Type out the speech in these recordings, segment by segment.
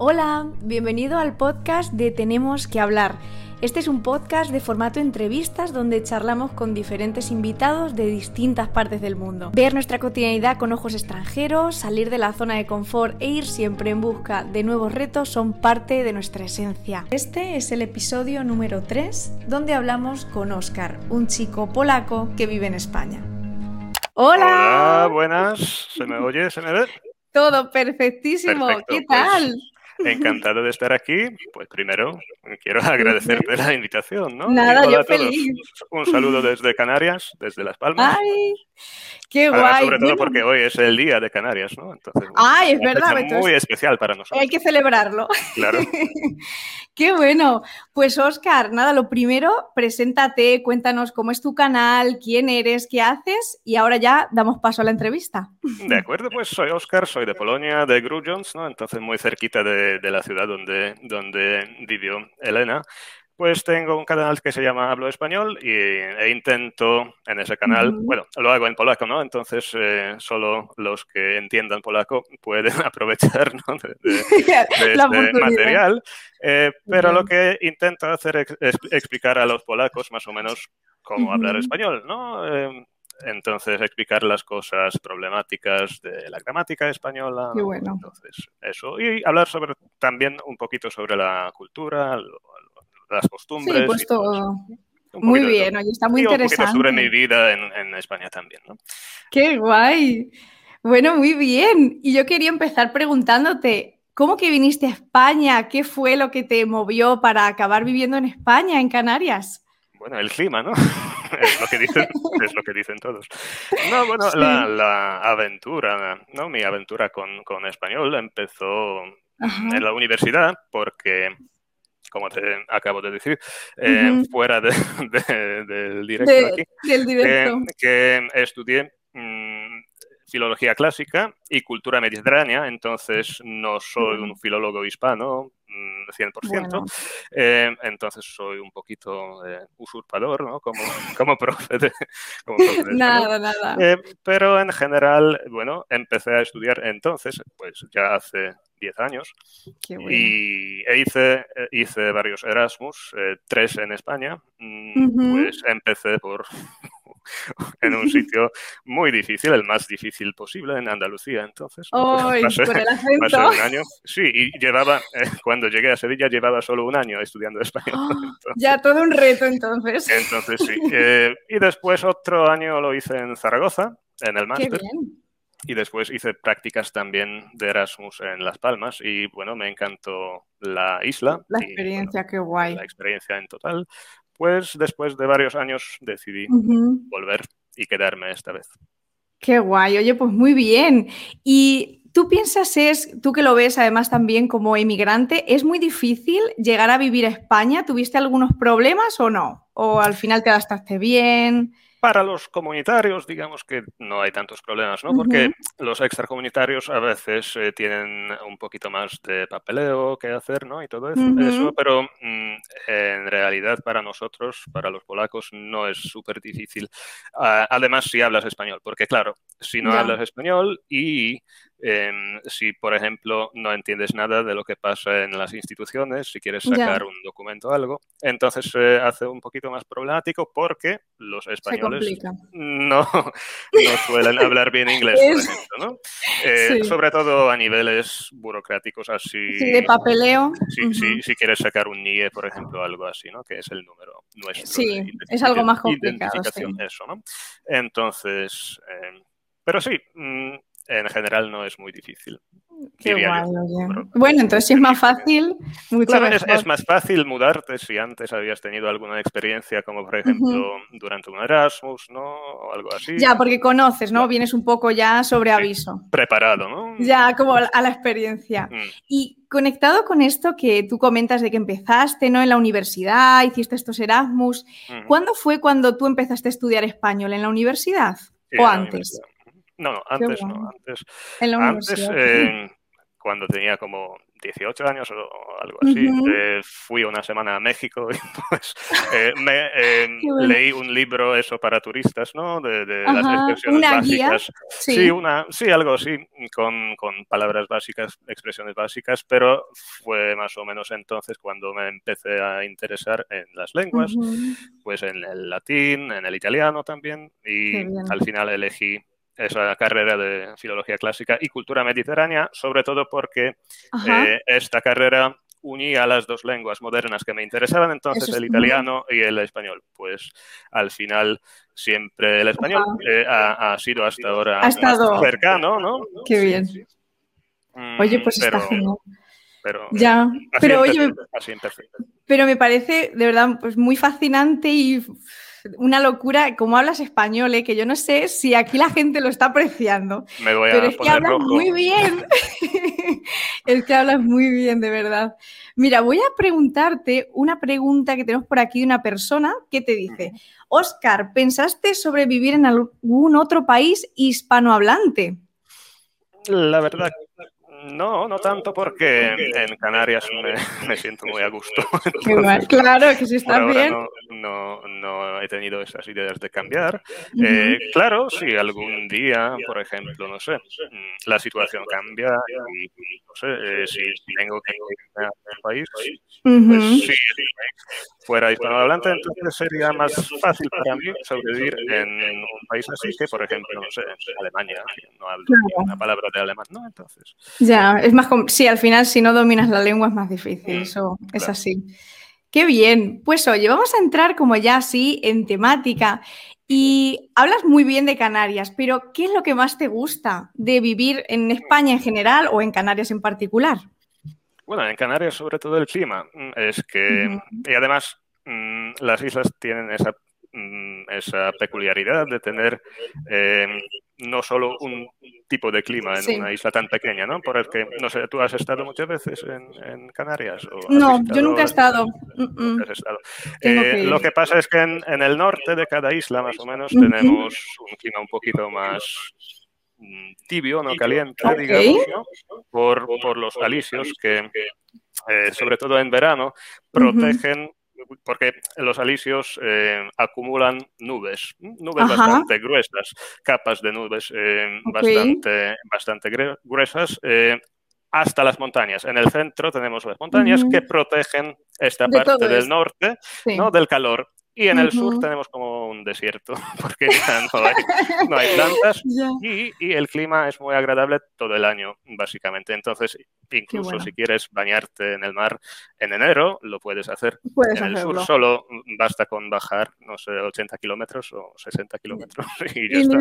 Hola, bienvenido al podcast de Tenemos que hablar. Este es un podcast de formato entrevistas donde charlamos con diferentes invitados de distintas partes del mundo. Ver nuestra cotidianidad con ojos extranjeros, salir de la zona de confort e ir siempre en busca de nuevos retos son parte de nuestra esencia. Este es el episodio número 3 donde hablamos con Oscar, un chico polaco que vive en España. Hola. Hola, buenas. ¿Se me oye? ¿Se me ve? Todo perfectísimo. ¿Qué pues, tal? Encantado de estar aquí. Pues primero quiero agradecerte la invitación, ¿no? Nada, yo feliz. Un saludo desde Canarias, desde Las Palmas. Ay, qué Además, guay. sobre todo porque hoy es el día de Canarias, ¿no? Entonces, Ay, es verdad, entonces- muy especial para nosotros, hay que celebrarlo. claro. Qué bueno. Pues Oscar, nada, lo primero, preséntate, cuéntanos cómo es tu canal, quién eres, qué haces y ahora ya damos paso a la entrevista. De acuerdo, pues soy Oscar, soy de Polonia, de Grudziądz, ¿no? Entonces muy cerquita de, de la ciudad donde, donde vivió Elena. Pues tengo un canal que se llama Hablo Español y, e intento en ese canal, bueno, lo hago en polaco, ¿no? Entonces eh, solo los que entiendan polaco pueden aprovechar, ¿no? de- de- de La este material. Eh, pero lo que intento hacer es es explicar a los polacos más o menos cómo hablar español, ¿no? Eh, entonces, explicar las cosas problemáticas de la gramática española. Qué ¿no? bueno. Entonces, eso. Y hablar sobre también un poquito sobre la cultura, lo- las costumbres. Sí, pues todo Muy bien, oye, está muy Y un poquito interesante. sobre mi vida en, en España también, ¿no? Qué guay. Bueno, muy bien. Y yo quería empezar preguntándote, ¿cómo que viniste a España? ¿Qué fue lo que te movió para acabar viviendo en España, en Canarias? Bueno, el clima, ¿no? es lo que dicen, es lo que dicen todos. No, bueno, Sí. la, la aventura, ¿no? Mi aventura con, con español empezó Ajá. en la universidad porque, como te acabo de decir, eh, fuera de- de- del directo De- aquí, del directo. que estudié mm, filología clásica y cultura mediterránea, entonces no soy un filólogo hispano 100%, Bueno. eh, entonces soy un poquito eh, usurpador, ¿no? Como, como profe de, como profe de español. Nada, nada. Eh, pero en general, bueno, empecé a estudiar entonces, pues ya hace 10 años, Qué bueno. y e hice, hice varios Erasmus, eh, tres en España. Mm. Pues empecé por en un sitio muy difícil, el más difícil posible, en Andalucía, entonces. ¿no? Pues Ay, pasé- por el pasé acento. un año. Sí, y llevaba, eh, cuando llegué a Sevilla, llevaba solo un año estudiando español. Oh, Entonces- ya todo un reto entonces. entonces sí. Eh, y después otro año lo hice en Zaragoza, en el Qué máster. bien. Y después hice prácticas también de Erasmus en Las Palmas. Y bueno, me encantó la isla. La y, experiencia, qué guay. la experiencia en total. Pues después de varios años decidí volver y quedarme esta vez. Qué guay, oye, pues muy bien. Y tú piensas, es, tú que lo ves además también como emigrante, ¿es muy difícil llegar a vivir a España? ¿Tuviste algunos problemas o no? ¿O al final te adaptaste bien? Para los comunitarios, digamos que no hay tantos problemas, ¿no? Porque los extracomunitarios a veces eh, tienen un poquito más de papeleo que hacer, ¿no? Y todo eso, Ujú. eso, pero mm, en realidad para nosotros, para los polacos, no es súper difícil. Ah, además, si hablas español, porque claro, si no Ya. hablas español y em, si, por ejemplo, no entiendes nada de lo que pasa en las instituciones, si quieres Ya. sacar un documento o algo, entonces se hace un poquito más problemático porque los españoles no, no suelen hablar bien inglés, por ejemplo, ¿no? Eh, Sí. Sobre todo a niveles burocráticos así. Sí, de papeleo. Si, si- si quieres sacar un NIE, por ejemplo, algo así, ¿no? Que es el número nuestro. Sí, es algo más complicado, Identificación, sí. eso, ¿no? Entonces, eh, pero sí, mm, en general no es muy difícil. Qué guay, yo. Bueno, entonces si es más fácil, mucho Claro, es, más fácil mudarte si antes habías tenido alguna experiencia, como por ejemplo durante un Erasmus, ¿no? O algo así. Ya, porque conoces, ¿no? Vienes un poco ya sobre aviso. Preparado, ¿no? Ya, como a la experiencia. Mm. Y conectado con esto que tú comentas de que empezaste, ¿no? En la universidad, hiciste estos Erasmus. ¿Cuándo fue cuando tú empezaste a estudiar español? ¿En la universidad? Sí, ¿O antes? universidad. No, no, antes guay. no. Antes, En la antes eh, cuando tenía como 18 años o algo así. Eh, fui una semana a México y pues eh, me, leí un libro eso para turistas, ¿no? De, las expresiones básicas. Sí. una, sí, algo así, con, con, palabras básicas, expresiones básicas, pero fue más o menos entonces cuando me empecé a interesar en las lenguas, pues en el latín, en el italiano también, y al final elegí esa carrera de filología clásica y cultura mediterránea, sobre todo porque eh, esta carrera unía las dos lenguas modernas que me interesaban, entonces el italiano y el español. Pues al final siempre el español eh, ha, sido hasta ahora cercano, ¿no? Qué bien. Mm, oye, pues está genial. Pero, ya, pero oye, pero me parece de verdad pues muy fascinante y una locura, como hablas español, ¿eh? que yo no sé si aquí la gente lo está apreciando. Me voy a pero es que hablas muy bien. es que hablas muy bien, de verdad. Mira, voy a preguntarte una pregunta que tenemos por aquí de una persona que te dice, Oscar, ¿pensaste sobrevivir en algún otro país hispanohablante? La verdad no, no tanto porque en Canarias me, siento muy a gusto. claro, que si está bien. No, no, he tenido esas ideas de cambiar. Eh, claro, si algún día, por ejemplo, no sé, la situación cambia y no sé, eh, si tengo que irme a país, pues sí, fuera hispanohablante, entonces sería más fácil para mí sobrevivir en un país así que, por ejemplo, no sé, Alemania, no hablo una palabra de alemán, ¿no? Entonces. Ya, es más. Sí, al final, si no dominas la lengua es más difícil, mm, eso es así. Qué bien. Pues oye, vamos a entrar como ya así en temática. Y hablas muy bien de Canarias, pero ¿qué es lo que más te gusta de vivir en España en general o en Canarias en particular? Bueno, en Canarias sobre todo el clima. Mm, es que, y además mm, las islas tienen esa, mm, esa peculiaridad de tener em, no solo un tipo de clima en una isla tan pequeña, ¿no? Porque, no sé, ¿tú has estado muchas veces en, Canarias? no, yo nunca he estado. Eh, lo que pasa es que en, el norte de cada isla, más o menos, tenemos un clima un poquito más tibio, no caliente, digamos, Por, los alisios que, eh, sobre todo en verano, protegen porque los alisios eh, acumulan nubes, nubes bastante gruesas, capas de nubes eh, bastante, bastante gruesas, hasta las montañas. En el centro tenemos las montañas que protegen esta parte del norte ¿no? del calor. Y en el sur tenemos como un desierto, porque ya no hay, plantas. Y, el clima es muy agradable todo el año, básicamente. Entonces, incluso si quieres bañarte en el mar en enero, lo puedes hacer. en el sur solo basta con bajar, no sé, 80 kilómetros o 60 kilómetros y ya está.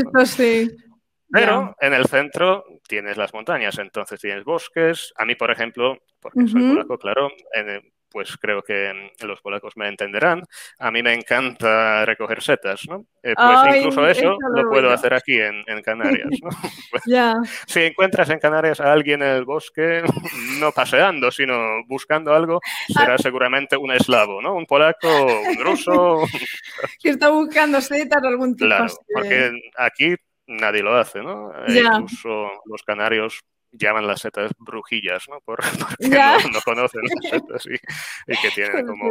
Pero en el centro tienes las montañas, entonces tienes bosques. A mí, por ejemplo, porque soy polaco, claro, en, pues creo que los polacos me entenderán. A mí me encanta recoger setas, ¿no? Eh, pues incluso eso lo, puedo hacer aquí en, Canarias, ¿no? Pues, si encuentras en Canarias a alguien en el bosque, no paseando, sino buscando algo, será ah. seguramente un eslavo, ¿no? Un polaco, un ruso. que está buscando setas o algún tipo Claro, porque aquí nadie lo hace, ¿no? Incluso los canarios llaman las setas brujillas, ¿no? Por, porque no, conocen las setas y, que tienen como,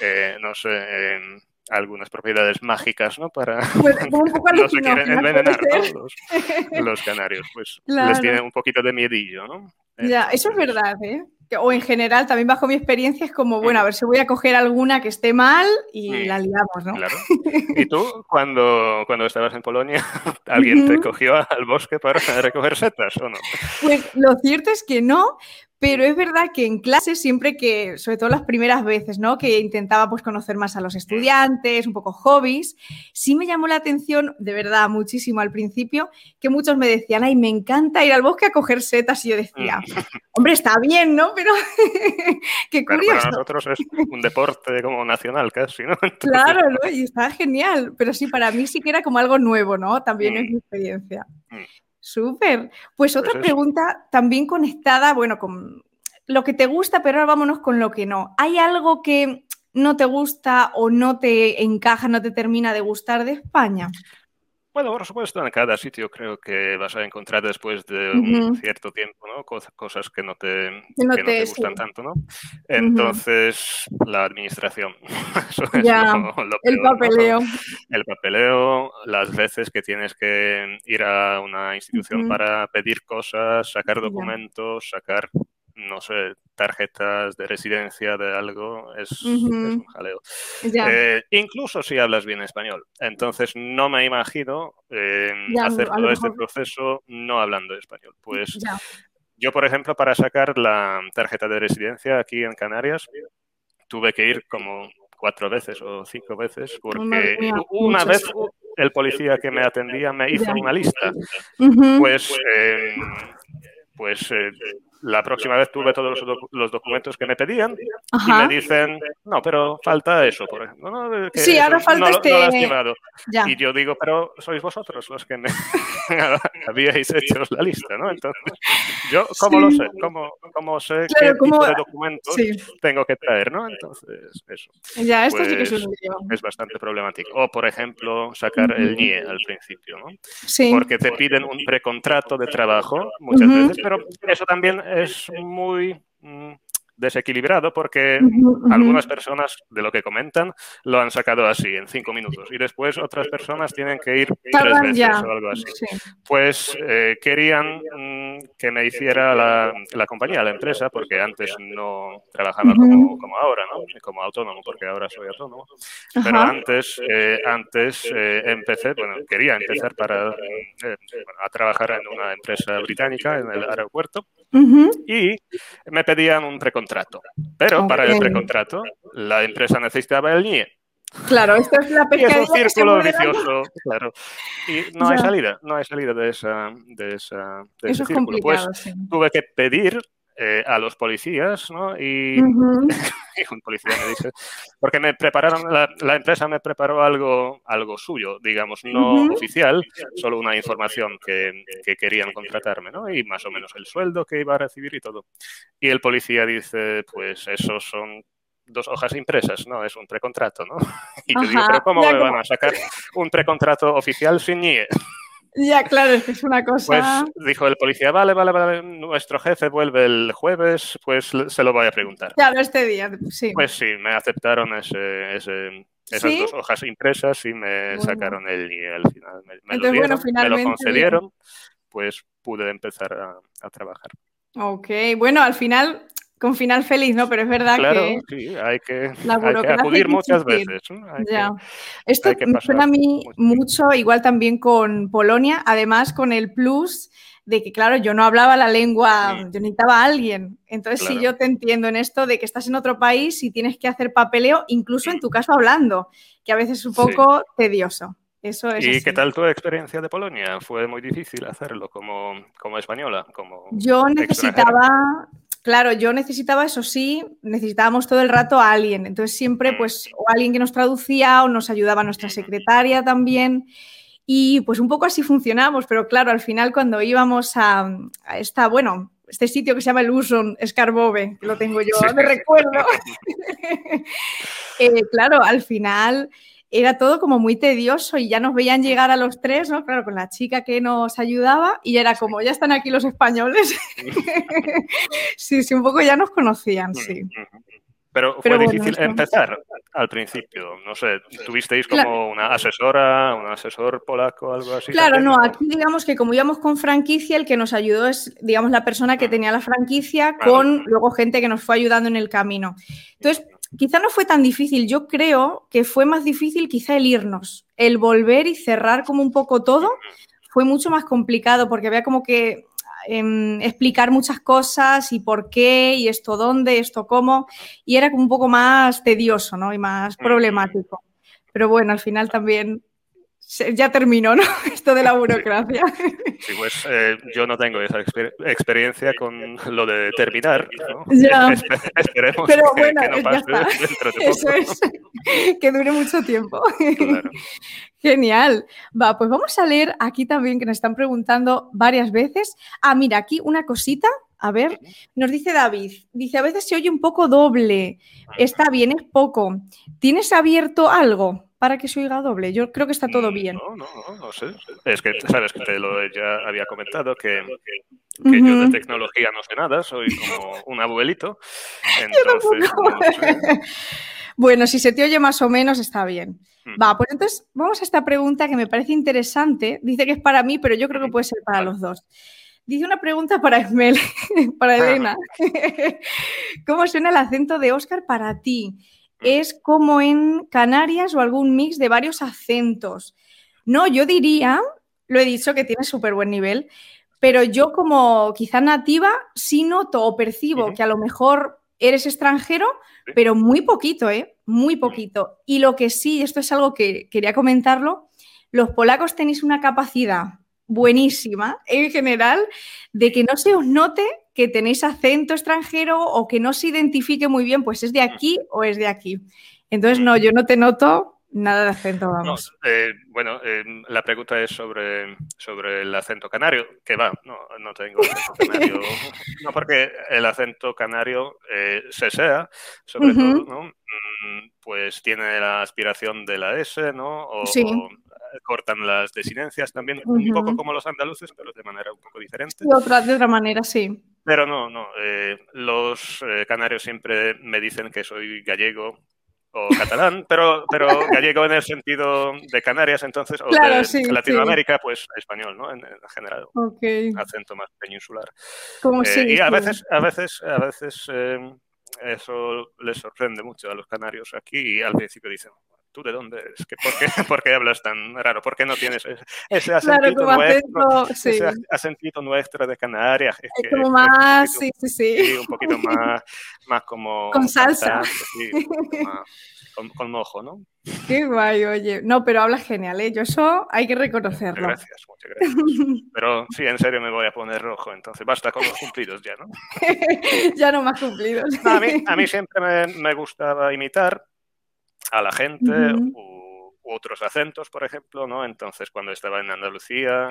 eh, no sé, em, algunas propiedades mágicas, ¿no? Para no se quieren envenenar, ¿no? Los, canarios, pues les tienen un poquito de miedillo, ¿no? Ya, eso es verdad, ¿eh? O en general, también bajo mi experiencia, es como, bueno, a ver si voy a coger alguna que esté mal y la liamos, ¿no? Claro. ¿Y tú, cuando, cuando estabas en Polonia, alguien te cogió al bosque para recoger setas o no? Pues lo cierto es que no, pero es verdad que en clase siempre que, sobre todo las primeras veces, ¿no? Que intentaba pues conocer más a los estudiantes, un poco hobbies, sí me llamó la atención, de verdad, muchísimo al principio, que muchos me decían, ay, me encanta ir al bosque a coger setas. Y yo decía, mm. hombre, está bien, ¿no? Pero qué curioso. para nosotros es un deporte como nacional casi, ¿no? Claro, ¿no? Y está genial. Pero sí, para mí sí que era como algo nuevo, ¿no? También es mm. mi experiencia. Mm. Súper. Pues otra pues pregunta también conectada, bueno, con lo que te gusta, pero ahora vámonos con lo que no. ¿Hay algo que no te gusta o no te encaja, no te termina de gustar de España? Bueno, por supuesto, en cada sitio creo que vas a encontrar después de un cierto tiempo, ¿no? Cosas que no te, gustan tanto, ¿no? Entonces, la administración. el papeleo. El papeleo, las veces que tienes que ir a una institución para pedir cosas, sacar documentos, sacar no sé, tarjetas de residencia de algo, es, un jaleo. Eh, incluso si hablas bien español. Entonces, no me imagino eh, hacer todo este proceso no hablando español. Pues yo, por ejemplo, para sacar la tarjeta de residencia aquí en Canarias, tuve que ir como cuatro veces o cinco veces porque una vez el policía que me atendía me hizo una lista. Pues, eh, pues la próxima vez tuve todos los, documentos que me pedían y me dicen, no, pero falta eso, por ejemplo. ¿no? sí, ahora falta este... Y yo digo, pero sois vosotros los que me habíais hecho la lista, ¿no? Entonces, yo, ¿cómo lo sé? ¿Cómo, cómo sé qué tipo de documentos tengo que traer, no? Entonces, eso. Ya, esto sí que es, pues, es bastante problemático. O, por ejemplo, sacar el NIE al principio, ¿no? Sí. Porque te piden un precontrato de trabajo muchas veces, pero eso también es muy mm, desequilibrado porque algunas personas, de lo que comentan, lo han sacado así, en cinco minutos, y después otras personas tienen que ir tres veces o algo así. Pues eh, querían mm, que me hiciera la, la, compañía, la empresa, porque antes no trabajaba como, como, ahora, ¿no? Como autónomo, porque ahora soy autónomo. Pero antes, eh, antes eh, empecé, bueno, quería empezar para, a trabajar en una empresa británica en el aeropuerto y me pedían un precontrato. Pero para el precontrato, la empresa necesitaba el NIE. Claro, esto es la pescadilla. es un círculo vicioso, claro. Y no hay salida, no hay salida de esa, de esa de Eso ese círculo. Pues tuve que pedir eh, a los policías, ¿no? Y, un policía me dice, porque me prepararon, la, empresa me preparó algo, algo suyo, digamos, no oficial, solo una información que, que, querían contratarme, ¿no? Y más o menos el sueldo que iba a recibir y todo. Y el policía dice, pues esos son dos hojas impresas, ¿no? Es un precontrato, ¿no? Y yo digo, pero ¿cómo me van a sacar un precontrato oficial sin NIE? Ya, claro, es que es una cosa. Pues dijo el policía, vale, vale, vale, nuestro jefe vuelve el jueves, pues se lo voy a preguntar. Claro, este día, sí. Pues sí, me aceptaron ese, ese, esas dos hojas impresas y me sacaron el y al final. Me, lo, dieron, me lo concedieron, pues pude empezar a, a trabajar. Ok, bueno, al final con final feliz, ¿no? Pero es verdad que. Sí, hay que, acudir muchas veces. ya. Esto me suena a mí mucho, igual también con Polonia, además con el plus de que, claro, yo no hablaba la lengua, yo necesitaba a alguien. Entonces, sí, yo te entiendo en esto de que estás en otro país y tienes que hacer papeleo, incluso en tu caso hablando, que a veces es un poco tedioso. Eso es ¿Y qué tal tu experiencia de Polonia? ¿Fue muy difícil hacerlo como, como española? Como yo necesitaba, Claro, yo necesitaba, eso sí, necesitábamos todo el rato a alguien. Entonces siempre, pues, o alguien que nos traducía o nos ayudaba nuestra secretaria también. Y pues un poco así funcionamos, pero claro, al final cuando íbamos a, esta, bueno, este sitio que se llama el Uson Scarbove, que lo tengo yo de recuerdo. Eh, claro, al final era todo como muy tedioso y ya nos veían llegar a los tres, ¿no? Claro, con la chica que nos ayudaba y era como, ya están aquí los españoles. sí, sí, un poco ya nos conocían, sí. Pero fue difícil empezar al principio, no sé, ¿tuvisteis como una asesora, un asesor polaco, algo así? Claro, no, aquí digamos que como íbamos con franquicia, el que nos ayudó es, digamos, la persona que tenía la franquicia con luego gente que nos fue ayudando en el camino. Entonces, quizá no fue tan difícil. Yo creo que fue más difícil quizá el irnos, el volver y cerrar como un poco todo. Fue mucho más complicado porque había como que em, explicar muchas cosas y por qué y esto dónde, esto cómo. Y era como un poco más tedioso ¿no? y más problemático. Pero bueno, al final también ya terminó, ¿no? Esto de la burocracia. Sí, pues eh, yo no tengo esa experiencia con lo de terminar, ¿no? Ya. Esperemos Pero que, bueno, no ya está. Eso es, que dure mucho tiempo. Genial. Va, pues vamos a leer aquí también que nos están preguntando varias veces. Ah, mira, aquí una cosita. A ver, nos dice David, dice, a veces se oye un poco doble. Está bien, es poco. ¿Tienes abierto algo? Para que se oiga doble? Yo creo que está todo bien. No, no, no, no sé. Es que, sabes, que te lo ya había comentado, que, que yo de tecnología no sé nada, soy como un abuelito. Entonces, bueno, si se te oye más o menos, está bien. Va, pues entonces vamos a esta pregunta que me parece interesante. Dice que es para mí, pero yo creo que puede ser para los dos. Dice una pregunta para Esmel, para Elena. ¿Cómo suena el acento de Oscar para ti? ¿Es como en Canarias o algún mix de varios acentos? No, yo diría, lo he dicho que tiene súper buen nivel, pero yo como quizá nativa sí noto o percibo que a lo mejor eres extranjero, pero muy poquito, ¿eh? Muy poquito. Y lo que sí, esto es algo que quería comentarlo, los polacos tenéis una capacidad buenísima en general de que no se os note que tenéis acento extranjero o que no se identifique muy bien, pues es de aquí o es de aquí. Entonces, no, yo no te noto nada de acento, vamos. Eh, bueno, eh, la pregunta es sobre, sobre el acento canario, que va, no, no tengo acento canario, no porque el acento canario eh, se sea, sobre todo, ¿no? Mm, pues tiene la aspiración de la S, ¿no? O, sí cortan las desinencias también, un poco como los andaluces, pero de manera un poco diferente. De otra, de otra manera, sí. Pero no, no. Eh, los eh, canarios siempre me dicen que soy gallego o catalán, pero, pero gallego en el sentido de Canarias, entonces, o de Latinoamérica, pues español, ¿no? En, general. Acento más peninsular. Eh, y a veces, a veces, a veces eso les sorprende mucho a los canarios aquí y al principio dicen, ¿tú de dónde eres? por, qué, ¿Por, qué, hablas tan raro? ¿Por qué no tienes ese acentito, nuestro, ese acentito nuestro de Canarias? Es, como más, sí, sí, sí. Un poquito más, más como... Con salsa. con, mojo, ¿no? Qué guay, oye. No, pero hablas genial, ¿eh? Yo eso hay que reconocerlo. Gracias, muchas gracias. Pero sí, en serio me voy a poner rojo, entonces basta con los cumplidos ya, ¿no? ya no más cumplidos. a, mí, a mí siempre me, me gustaba imitar, a la gente u, otros acentos, por ejemplo, ¿no? Entonces, cuando estaba en Andalucía,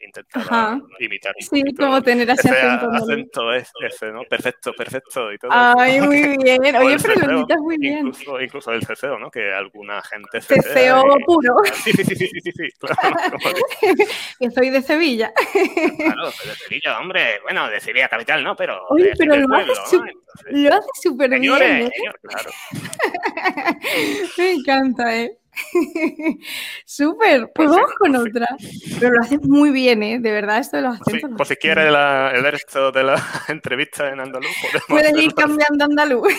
intentaba imitar un Sí, como tener ese, acento. acento ese, ¿no? Perfecto, perfecto y todo. Ay, muy bien. Oye, pero lo imitas muy bien. Incluso, incluso el ceceo, ¿no? Que alguna gente Ceceo puro. Sí, sí, sí, sí, sí, sí, claro. que soy de Sevilla. Claro, soy de Sevilla, hombre. Bueno, de Sevilla capital, ¿no? Pero Oye, pero lo haces lo hace súper bien. ¿eh? claro. Me encanta, ¿eh? Súper, pues, pues vamos con pues otra. Pero lo haces muy bien, ¿eh? De verdad, esto de los pues acentos. Pues, si quieres el resto de la entrevista en andaluz, Puedes ir cambiando andaluz.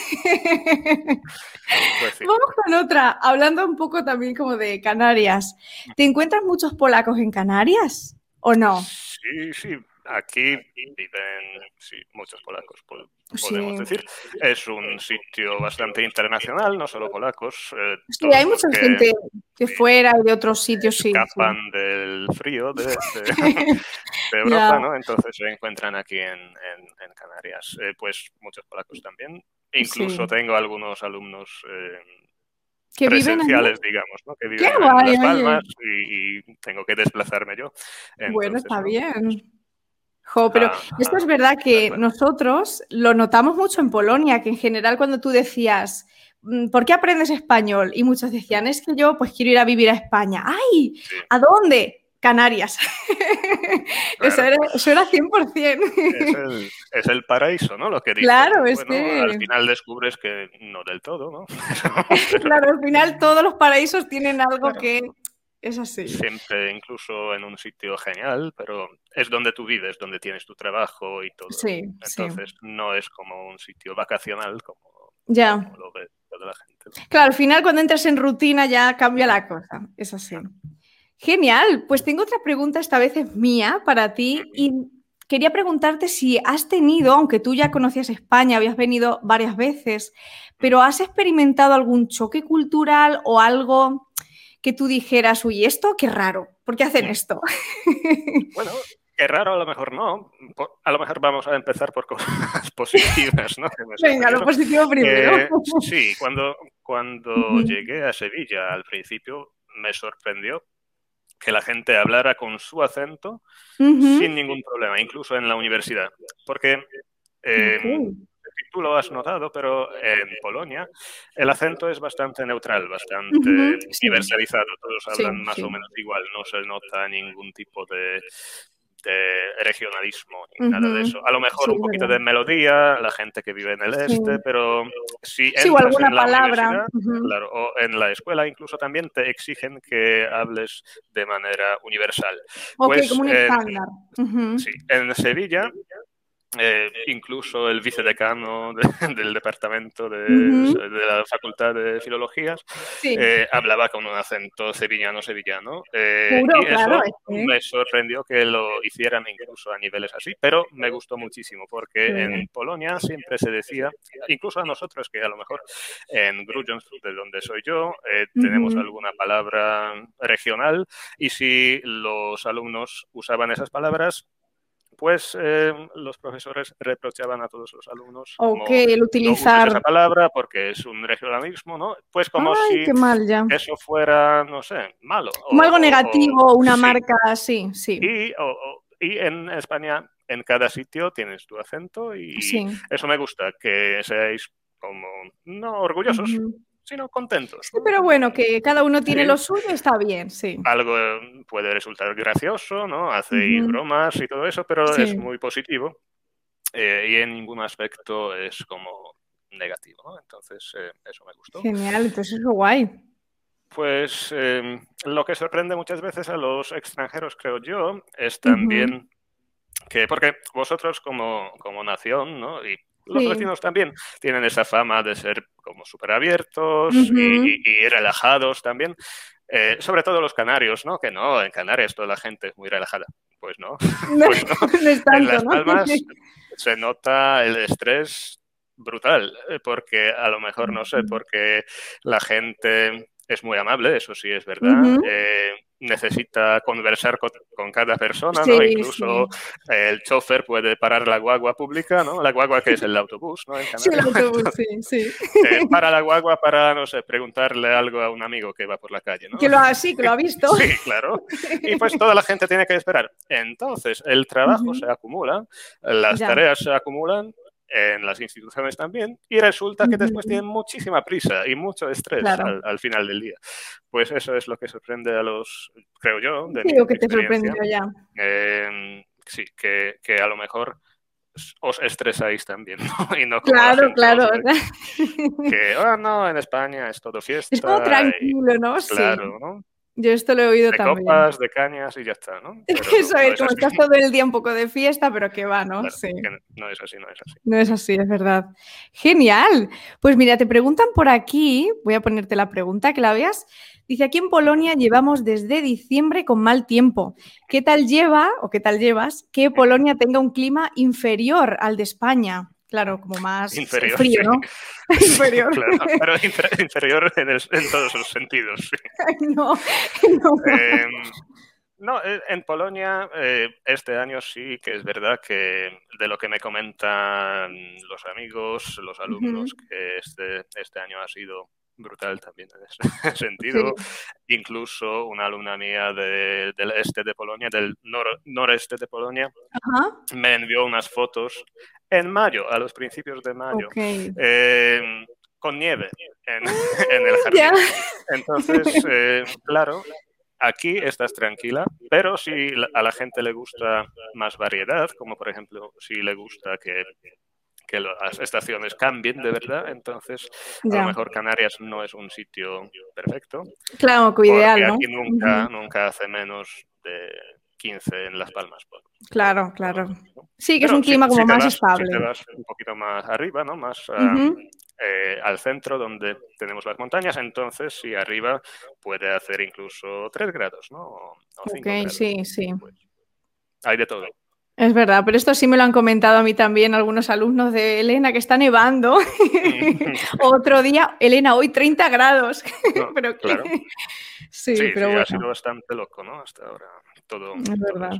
Vamos con otra, hablando un poco también como de Canarias. ¿Te encuentras muchos polacos en Canarias o no? Sí, sí, Aquí viven muchos polacos, podemos decir. Es un sitio bastante internacional, no solo polacos. Eh, sí, hay mucha gente que fuera y de otros sitios, sí. Escapan del frío de, Europa, ¿no? Entonces se encuentran aquí en, Canarias. Eh, pues muchos polacos también. Incluso tengo algunos alumnos eh, que presenciales, digamos, ¿no? que viven en Las Palmas y, tengo que desplazarme yo. bueno, está bien pero ah, esto es verdad que nosotros lo notamos mucho en Polonia, que en general cuando tú decías, mm, ¿por qué aprendes español? Y muchos decían, es que yo pues quiero ir a vivir a España. ¡Ay! ¿A dónde? Canarias. Eso, era, 100%. Es el, es el, paraíso, ¿no? Lo que Claro, es que... Al final descubres que no del todo, ¿no? claro, al final todos los paraísos tienen algo que es así. Siempre, incluso en un sitio genial, pero es donde tú vives, donde tienes tu trabajo y todo. Sí, Entonces no es como un sitio vacacional como, ya. lo ve toda la gente. Claro, al final cuando entras en rutina ya cambia la cosa. Es así. Genial. Pues tengo otra pregunta, esta vez es mía para ti. Y quería preguntarte si has tenido, aunque tú ya conocías España, habías venido varias veces, pero ¿has experimentado algún choque cultural o algo que tú dijeras, uy, esto qué raro, ¿por qué hacen esto? Bueno, qué raro a lo mejor no. A lo mejor vamos a empezar por cosas positivas, ¿no? Venga, lo positivo primero. sí, cuando, cuando llegué a Sevilla al principio me sorprendió que la gente hablara con su acento sin ningún problema, incluso en la universidad. Porque eh, tú lo has notado, pero en Polonia el acento es bastante neutral, bastante universalizado. Todos hablan más o menos igual, no se nota ningún tipo de, de regionalismo ni nada de eso. A lo mejor un poquito de melodía, la gente que vive en el este, pero si entras en la palabra. claro, o en la escuela incluso también te exigen que hables de manera universal. Ok, pues, como un estándar. Sí, en Sevilla eh, incluso el vicedecano del departamento de, la Facultad de Filologías eh, hablaba con un acento sevillano-sevillano. Eh, y eso me sorprendió que lo hicieran incluso a niveles así, pero me gustó muchísimo porque en Polonia siempre se decía, incluso a nosotros que a lo mejor en Grudziądz, de donde soy yo, tenemos alguna palabra regional y si los alumnos usaban esas palabras, pues los profesores reprochaban a todos los alumnos el utilizar esa palabra porque es un regionalismo, ¿no? Pues como si eso fuera, no sé, malo. Como algo negativo, una marca así, sí. Y, y en España, en cada sitio tienes tu acento y eso me gusta, que seáis como, no orgullosos, sino contentos. Sí, pero bueno, que cada uno tiene lo suyo, está bien, sí. Algo puede resultar gracioso, ¿no? Hacéis bromas y todo eso, pero es muy positivo eh, y en ningún aspecto es como negativo, ¿no? Entonces, eh, eso me gustó. Genial, entonces es guay. Pues em, lo que sorprende muchas veces a los extranjeros, creo yo, es también que, porque vosotros como, como nación, ¿no? Y los vecinos también tienen esa fama de ser como súper abiertos y, relajados también. Eh, sobre todo los canarios, ¿no? Que no, en Canarias toda la gente es muy relajada. Pues no. Pues en Las Palmas se nota el estrés brutal, eh, porque a lo mejor, no sé, porque la gente es muy amable, eso sí es verdad necesita conversar con, cada persona, ¿no? Incluso el chofer puede parar la guagua pública, ¿no? La guagua que es el autobús, ¿no? sí, el autobús, sí, sí. Eh, para la guagua para, no sé, preguntarle algo a un amigo que va por la calle, ¿no? Que lo ha, sí, que lo ha visto. Sí, claro. Y pues toda la gente tiene que esperar. Entonces, el trabajo se acumula, las tareas se acumulan en las instituciones también, y resulta que después tienen muchísima prisa y mucho estrés al, final del día. Pues eso es lo que sorprende a los, creo yo, de Creo que te sorprendió ya. Em, sí, que, que, a lo mejor os estresáis también, ¿no? Y no claro, claro. Que, ah, no, en España es todo fiesta. Es todo tranquilo, ¿no? Claro, ¿no? Yo esto lo he oído de también. copas, de cañas y ya está, ¿no? Eso es, como estás todo el día un poco de fiesta, pero que va, ¿no? sí. no es así, no es así. No es así, es verdad. Genial. Pues mira, te preguntan por aquí, voy a ponerte la pregunta, que la veas. Dice, aquí en Polonia llevamos desde diciembre con mal tiempo. ¿Qué tal lleva o qué tal llevas que Polonia tenga un clima inferior al de España? Claro, como más inferior, frío, ¿no? inferior. Claro, pero inferior en, todos los sentidos. no, no. Em, no, eh, en Polonia eh, este año sí que es verdad que de lo que me comentan los amigos, los alumnos, que este, este año ha sido brutal también en ese sentido. Incluso una alumna mía del este de Polonia, del noreste de Polonia, me envió unas fotos en mayo, a los principios de mayo, em, con nieve en, el jardín. Entonces, eh, claro, aquí estás tranquila, pero si a la gente le gusta más variedad, como por ejemplo si le gusta que que las estaciones cambien de verdad, entonces a lo mejor Canarias no es un sitio perfecto. Claro, que ideal, Aquí nunca, nunca hace menos de 15 en Las Palmas. Claro, claro. Sí, que es un clima como más estable. Si te vas un poquito más arriba, ¿no? Más eh, al centro donde tenemos las montañas, entonces sí, arriba puede hacer incluso 3 grados, ¿no? O, ok, sí, sí. Pues, hay de todo. Es verdad, pero esto sí me lo han comentado a mí también algunos alumnos de Elena, que está nevando. Otro día, Elena, hoy 30 grados. pero claro. Sí, pero bueno. ha sido bastante loco, ¿no? Hasta ahora todo. Es verdad.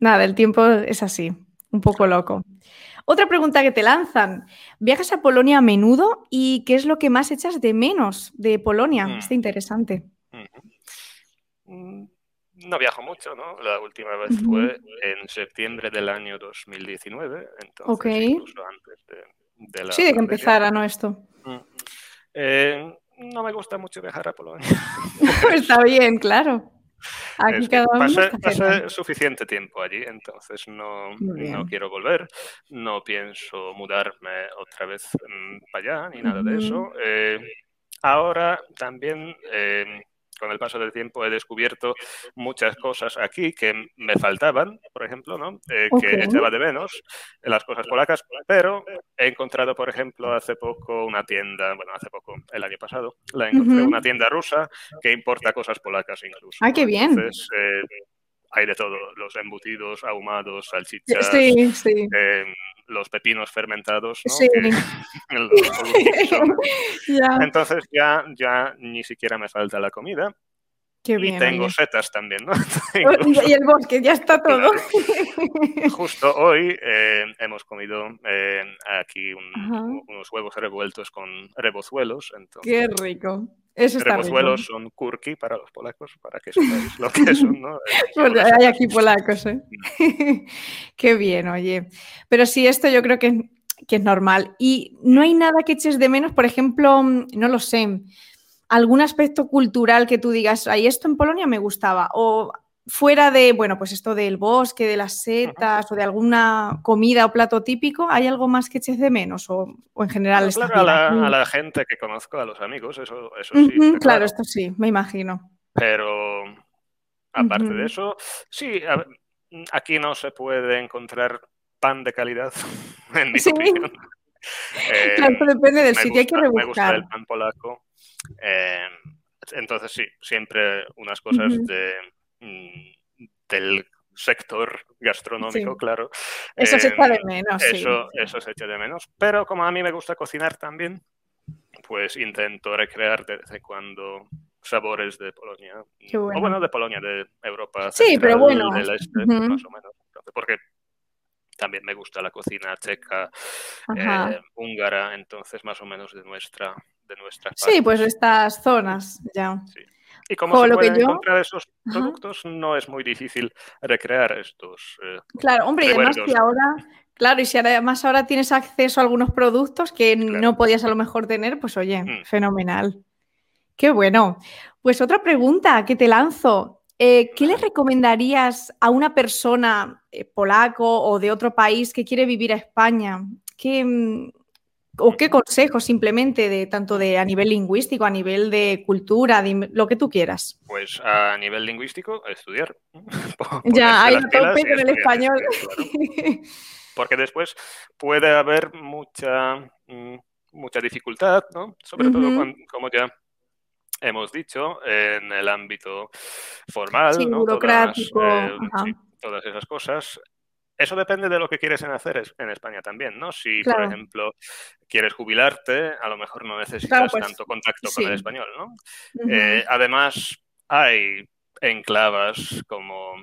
Nada, el tiempo es así, un poco loco. Otra pregunta que te lanzan. ¿Viajas a Polonia a menudo y qué es lo que más echas de menos de Polonia? Mm. Está interesante no viajo mucho, ¿no? La última vez fue en septiembre del año 2019, entonces incluso antes de la... Sí, de que empezara, ¿no? Esto. Mm. Eh, no me gusta mucho viajar a Polonia. Está bien, claro. Aquí cada pasé, suficiente tiempo allí, entonces no, no, quiero volver. No pienso mudarme otra vez mm, para allá ni nada de eso. Eh, ahora también eh, con el paso del tiempo he descubierto muchas cosas aquí que me faltaban, por ejemplo, ¿no? Eh, que echaba de menos en las cosas polacas, pero he encontrado, por ejemplo, hace poco una tienda, bueno, hace poco, el año pasado, la encontré, una tienda rusa que importa cosas polacas incluso. ¡Ay, qué bien! Entonces, eh, hay de todo, los embutidos, ahumados, salchichas, sí, sí. Eh, los pepinos fermentados, ¿no? Sí. Entonces ya, ya ni siquiera me falta la comida. Qué bien, y tengo setas también, ¿no? y el bosque, ya está todo. Justo hoy eh, hemos comido eh, aquí unos huevos revueltos con rebozuelos. Entonces, Qué rico. Eso está rebozuelos son kurki para los polacos, para que sepáis lo que son, ¿no? hay aquí polacos, ¿eh? Qué bien, oye. Pero sí, esto yo creo que, que es normal. Y no hay nada que eches de menos, por ejemplo, no lo sé algún aspecto cultural que tú digas, ahí esto en Polonia me gustaba, o fuera de, bueno, pues esto del bosque, de las setas o de alguna comida o plato típico, ¿hay algo más que eches de menos o, en general? claro, a la, gente que conozco, a los amigos, eso, sí. claro, esto sí, me imagino. Pero aparte de eso, sí, aquí no se puede encontrar pan de calidad, en mi opinión. claro, depende del sitio, hay que rebuscar. Me gusta el pan polaco. Eh, entonces sí, siempre unas cosas de, mm, del sector gastronómico, claro. Eso se echa de em, menos. Eso, eso se echa de menos. Pero como a mí me gusta cocinar también, pues intento recrear de vez en cuando sabores de Polonia. O bueno, de Polonia, de Europa. Sí, pero bueno. Del este, más o menos. Porque también me gusta la cocina checa, eh, húngara, entonces más o menos de nuestra de nuestras Sí, pues estas zonas, ya. Y como se pueden encontrar esos productos, no es muy difícil recrear estos. Eh, claro, hombre, y además que ahora, claro, y si además ahora tienes acceso a algunos productos que no podías a lo mejor tener, pues oye, mm. fenomenal. Qué bueno. Pues otra pregunta que te lanzo. Eh, ¿Qué le recomendarías a una persona eh, polaco o de otro país que quiere vivir a España? ¿Qué, mm, ¿O qué consejos simplemente de tanto de a nivel lingüístico, a nivel de cultura, lo que tú quieras? Pues a nivel lingüístico, estudiar. ya, hay un tope con el español. Porque después puede haber mucha, mm, mucha dificultad, ¿no? Sobre todo como ya hemos dicho, en el ámbito formal, sí, burocrático. Eh, todas esas cosas eso depende de lo que quieres hacer en España también, ¿no? Si, por ejemplo, quieres jubilarte, a lo mejor no necesitas pues, tanto contacto con el español, ¿no? Eh, además, hay enclavas como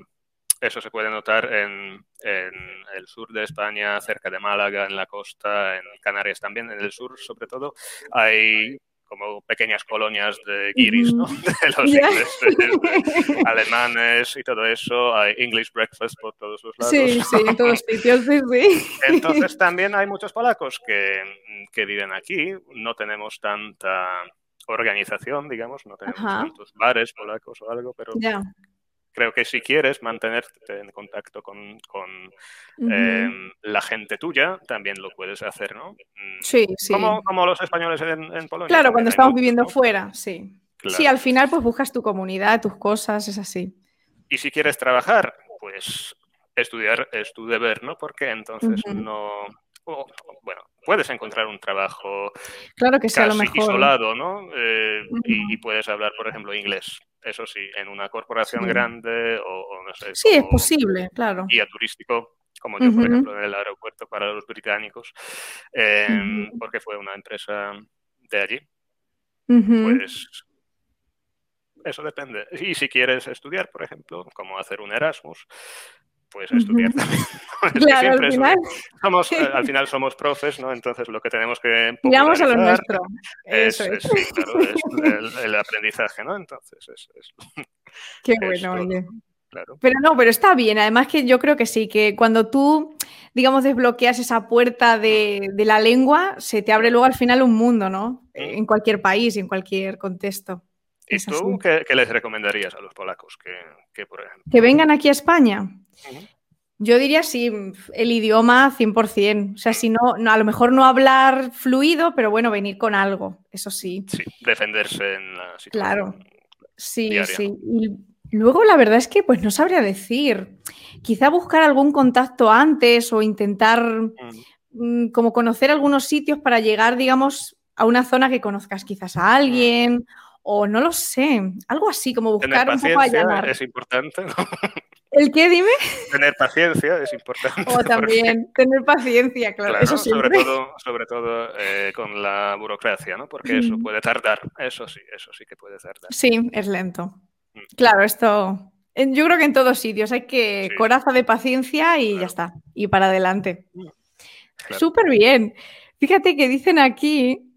eso se puede notar en, en, el sur de España, cerca de Málaga, en la costa, en Canarias también, en el sur sobre todo, hay como pequeñas colonias de guiris, ¿no? De los ingleses, alemanes y todo eso. Hay English breakfast por todos los lados. Sí, sí, en todos sitios, sí, sí. Entonces también hay muchos polacos que, que viven aquí. No tenemos tanta organización, digamos, no tenemos tantos bares polacos o algo, pero creo que si quieres mantenerte en contacto con, em, la gente tuya, también lo puedes hacer, ¿no? Mm, sí, sí. Como, los españoles en, Polonia. Claro, cuando estamos viviendo fuera, sí. Sí, al final pues buscas tu comunidad, tus cosas, es así. Y si quieres trabajar, pues estudiar es tu deber, ¿no? Porque entonces no... bueno, puedes encontrar un trabajo claro que sea casi lo mejor. isolado, ¿no? Eh, y, puedes hablar, por ejemplo, inglés eso sí, en una corporación grande o, no sé. Sí, es posible, claro. Guía turístico, como yo, por ejemplo, en el aeropuerto para los británicos, em, porque fue una empresa de allí. Pues eso depende. Y si quieres estudiar, por ejemplo, como hacer un Erasmus, pues estudiar también. claro, al final. Somos, al final somos profes, ¿no? Entonces lo que tenemos que. Miramos a lo nuestro. Es, es. Sí, claro, es el, aprendizaje, ¿no? Entonces es. Qué bueno, oye. claro. Pero no, pero está bien. Además que yo creo que sí, que cuando tú, digamos, desbloqueas esa puerta de, de la lengua, se te abre luego al final un mundo, ¿no? En cualquier país, en cualquier contexto. ¿Y Es tú qué, qué les recomendarías a los polacos que, que, por ejemplo? Que vengan aquí a España. Yo diría sí, el idioma 100%. O sea, si no, no, a lo mejor no hablar fluido, pero bueno, venir con algo, eso sí. Sí, defenderse en la situación. Claro. Sí, Diaria. sí. Y luego la verdad es que pues no sabría decir. Quizá buscar algún contacto antes o intentar mm, como conocer algunos sitios para llegar, digamos, a una zona que conozcas quizás a alguien o no lo sé, algo así, como Tener buscar un poco allanar. es importante, ¿no? ¿El qué, dime? Tener paciencia es importante. O porque, también tener paciencia, claro, claro, eso sobre todo, sobre todo eh, con la burocracia, ¿no? Porque eso Mm. puede tardar, eso sí, eso sí que puede tardar. Sí, es lento. Mm. Claro, esto. Yo creo que en todos sitios hay que Sí. coraza de paciencia y ya está. Y para adelante. Claro. Súper bien. Fíjate que dicen aquí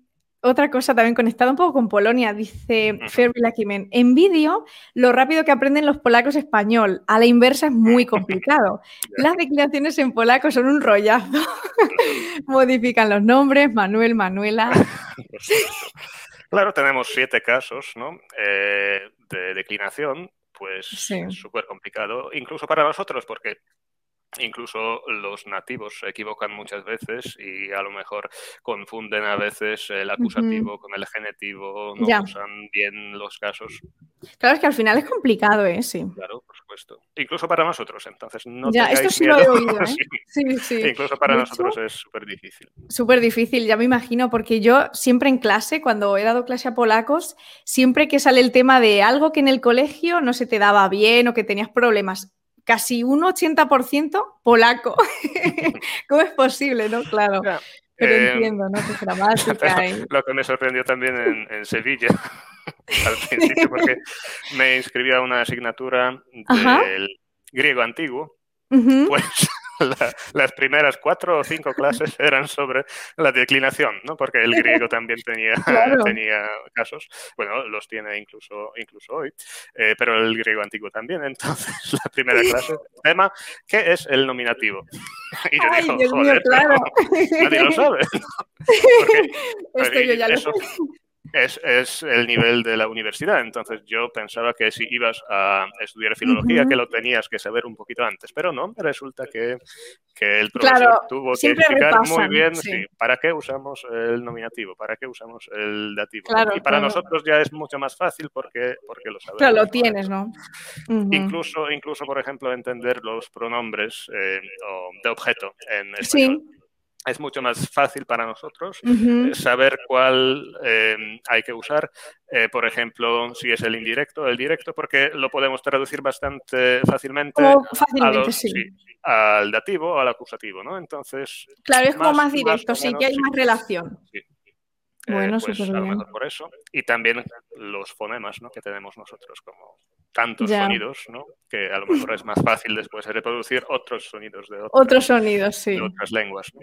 otra cosa también conectada un poco con Polonia. Dice Ujú. Fermi Lakimen, en vídeo lo rápido que aprenden los polacos español. A la inversa es muy complicado. Las declinaciones en polaco son un rollazo. Modifican los nombres, Manuel, Manuela. Claro, tenemos siete casos ¿no? Eh, de declinación, pues Sí. súper complicado, incluso para nosotros, porque incluso los nativos se equivocan muchas veces y a lo mejor confunden a veces el acusativo con el genitivo, no Ya. usan bien los casos, Claro, es que al final es complicado, ¿eh? Sí. claro, por supuesto. Incluso para nosotros, entonces no ya, esto sí lo he miedo. oído, ¿eh? Sí, Sí, sí. Incluso para nosotros hecho, es súper difícil. Súper difícil, ya me imagino, porque yo siempre en clase, cuando he dado clase a polacos, siempre que sale el tema de algo que en el colegio no se te daba bien o que tenías problemas, casi un 80% polaco. ¿Cómo es posible, no? Claro, pero eh, entiendo, ¿no? Gramática y... Lo que me sorprendió también en, en Sevilla al principio, porque me inscribí a una asignatura Ajá. del griego antiguo, pues la- las primeras cuatro o cinco clases eran sobre la declinación, ¿no? Porque el griego también tenía, Claro. tenía casos, bueno, los tiene incluso, incluso hoy, eh, pero el griego antiguo también. Entonces, la primera clase, tema, ¿qué es el nominativo? Y yo Ay, digo, Dios mío, joder, claro. nadie lo sabe. Porque Esto yo ya lo eso sé. Es, es el nivel de la universidad. Entonces yo pensaba que si ibas a estudiar filología, que lo tenías que saber un poquito antes, pero no, resulta que, que el profesor Claro, tuvo que explicar muy bien sí. sí, para qué usamos el nominativo, para qué usamos el dativo. Claro, y para claro. nosotros ya es mucho más fácil porque, porque lo sabemos. Lo tienes, ¿no? Incluso, incluso, por ejemplo, entender los pronombres eh, de objeto en español. Sí. Es mucho más fácil para nosotros eh, saber cuál eh, hay que usar. Eh, por ejemplo, si es el indirecto, el directo, porque lo podemos traducir bastante fácilmente a los- sí. sí, al dativo o al acusativo, ¿no? Entonces, Claro, es como más- directo, o sí, menos, que hay sí. más relación. Bueno, pues súper a lo bien. mejor por eso. Y también los fonemas ¿no? que tenemos nosotros, como tantos Ya. sonidos, ¿no? que a lo mejor es más fácil después reproducir otros sonidos de, otras- Otros sonidos, sí. de otras lenguas. ¿no?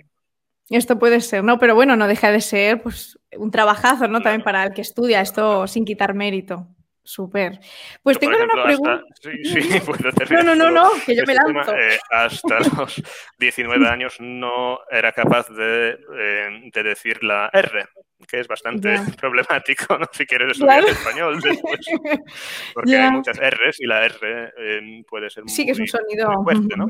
Esto puede ser, ¿no? Pero bueno, no deja de ser pues, un trabajazo, ¿no? También para el que estudia, esto sin quitar mérito. Súper. Pues tengo una pregunta. hasta- sí, sí, puedo terminar No, no, no, no, que yo me este tema. lanzo. Eh, hasta los 19 años no era capaz de, eh, de decir la R, que es bastante problemático, ¿no? Si quieres estudiar Claro. español después. Porque hay muchas R's y la R eh, puede ser Sí, que es un muy- sonido. muy fuerte, ¿no?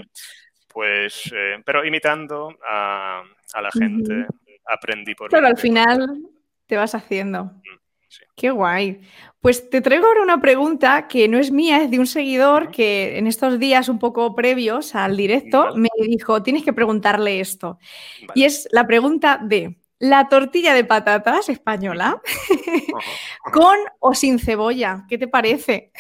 Pues, pero imitando a, a la gente, aprendí por Claro, mi al final te vas haciendo. sí. Qué guay. Pues te traigo ahora una pregunta que no es mía, es de un seguidor que en estos días un poco previos al directo Vale. me dijo, tienes que preguntarle esto. Vale. Y es la pregunta de, ¿la tortilla de patatas española con o sin cebolla? ¿Qué te parece?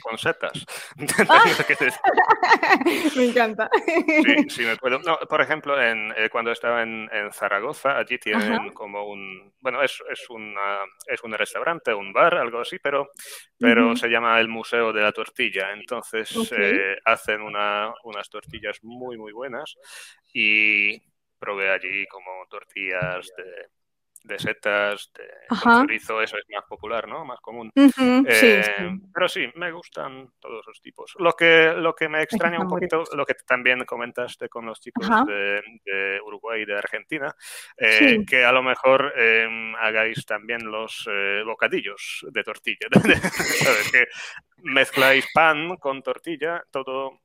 Con setas. Ah. Me encanta. Sí, sí me puedo. No, por ejemplo, en, eh, cuando estaba en, en Zaragoza, allí tienen Ajá. como un, bueno, es, es, una, es un restaurante, un bar, algo así, pero, pero se llama el Museo de la Tortilla. Entonces eh, hacen una, unas tortillas muy, muy buenas y probé allí como tortillas de de setas, de chorizo, eso es más popular, ¿no? Más común. Eh, pero sí, me gustan todos los tipos. Lo que, lo que me extraña un poquito, lo que también comentaste con los chicos de, Uruguay y de Argentina, eh, que a lo mejor em, hagáis también los eh, bocadillos de tortilla. ¿Sabes? Que mezcláis pan con tortilla, todo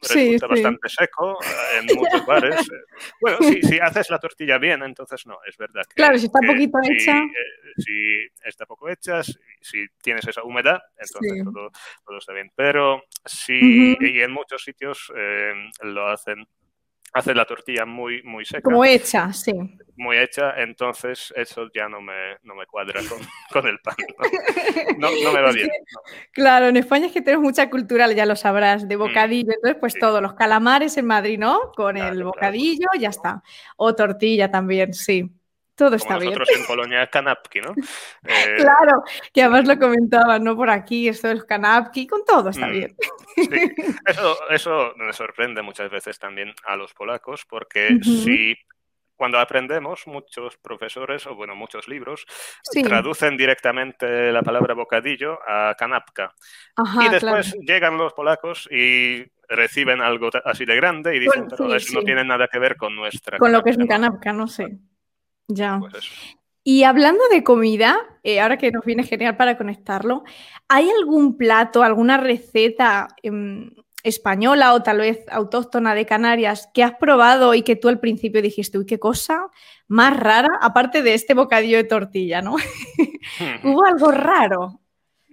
resulta bastante seco eh, en muchos bares. Eh, bueno, si, haces la tortilla bien, entonces no, es verdad. Que, claro, si está poquito hecha. Eh, si está poco hecha, si, tienes esa humedad, entonces todo, está bien. Pero si y en muchos sitios lo hacen hace la tortilla muy, muy seca. Como hecha, sí. Muy hecha, entonces eso ya no me, no me cuadra con, con el pan. No, no, me va bien. Claro, en España es que tenemos mucha cultura, ya lo sabrás, de mm, bocadillo. Entonces, pues todos los calamares en Madrid, ¿no? Con el bocadillo, ya está. O tortilla también, sí. Todo está bien. Nosotros en Polonia, kanapki, ¿no? Eh, claro, que además lo comentaban, ¿no? Por aquí, esto del kanapki, con todo está mm, bien. Sí. Eso, eso me sorprende muchas veces también a los polacos, porque si cuando aprendemos, muchos profesores, o bueno, muchos libros, traducen directamente la palabra bocadillo a kanapka. y después llegan los polacos y reciben algo así de grande y dicen, pero eso no tiene nada que ver con nuestra. Con lo que es mi kanapka, no sé. Ya. Pues y hablando de comida, eh, ahora que nos viene genial para conectarlo, ¿hay algún plato, alguna receta em, española o tal vez autóctona de Canarias que has probado y que tú al principio dijiste, uy, qué cosa más rara, aparte de este bocadillo de tortilla, ¿no? ¿Hubo algo raro?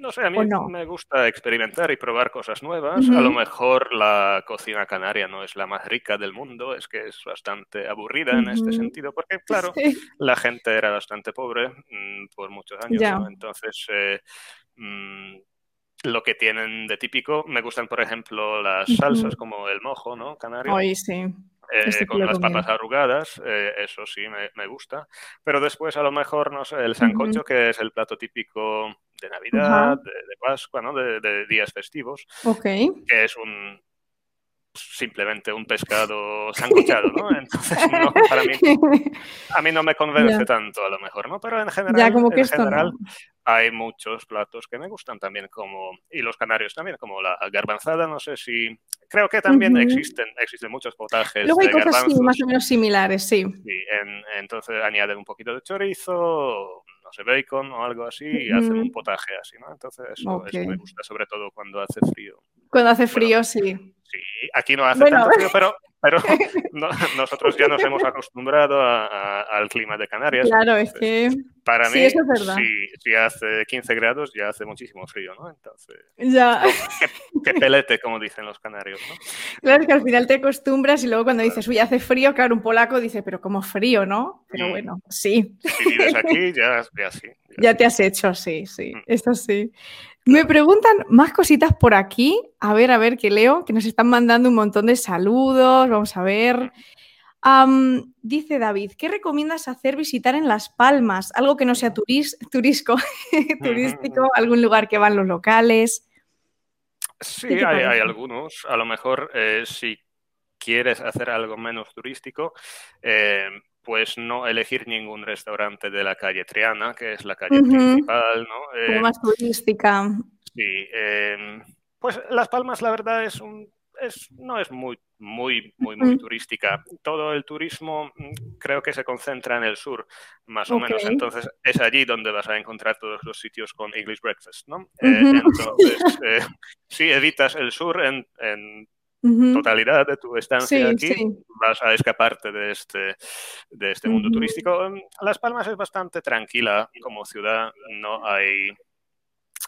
No sé, a mí me gusta experimentar y probar cosas nuevas. A lo mejor la cocina canaria no es la más rica del mundo, es que es bastante aburrida en este sentido, porque claro, la gente era bastante pobre mm, por muchos años, entonces eh, mm, lo que tienen de típico, me gustan por ejemplo las salsas como el mojo, ¿no? Canario. Sí. Eh, con las papas arrugadas, eh, eso sí me, gusta. Pero después a lo mejor, no sé, el sancocho, que es el plato típico de Navidad, de, Pascua, ¿no? De, días festivos. Que es un simplemente un pescado sancochado, ¿no? Entonces, para mí, a mí no me convence tanto a lo mejor, ¿no? Pero en general, en general hay muchos platos que me gustan también, como, y los canarios también, como la garbanzada, no sé si, creo que también existen, existen muchos potajes Luego hay cosas más o menos similares, sí. sí entonces añaden un poquito de chorizo, no sé, bacon o algo así, y hacen un potaje así, ¿no? Entonces eso, me gusta, sobre todo cuando hace frío. Cuando hace frío, sí. Sí, aquí no hace tanto frío, pero, pero nosotros ya nos hemos acostumbrado al clima de Canarias. Claro, es que. Para mí, Si, hace 15 grados, ya hace muchísimo frío, ¿no? Entonces. Ya. que, pelete, como dicen los canarios, ¿no? Claro, es que al final te acostumbras y luego cuando dices, uy, hace frío, claro, un polaco dice, pero como frío, ¿no? Pero mm. bueno, sí. Si vives aquí, ya, ya sí. Ya, te has hecho, sí, sí. Mm. Eso sí. Me preguntan más cositas por aquí. A ver, a ver, que leo, que nos están mandando un montón de saludos. Vamos a ver. Dice David, ¿qué recomiendas hacer visitar en Las Palmas? Algo que no sea turisco, turístico, algún lugar que van los locales. Sí, hay, algunos. A lo mejor eh, si quieres hacer algo menos turístico, eh, pues no elegir ningún restaurante de la calle Triana, que es la calle principal, ¿no? Eh, más turística. Sí, em, pues Las Palmas, la verdad, es un, es, no es muy, muy, muy, muy turística. Todo el turismo mm, creo que se concentra en el sur, más o menos. Entonces, es allí donde vas a encontrar todos los sitios con English Breakfast, ¿no? Eh, entonces, eh, si evitas el sur en totalidad de tu estancia aquí, vas a escaparte de este, de este mundo turístico. Las Palmas es bastante tranquila como ciudad, no hay...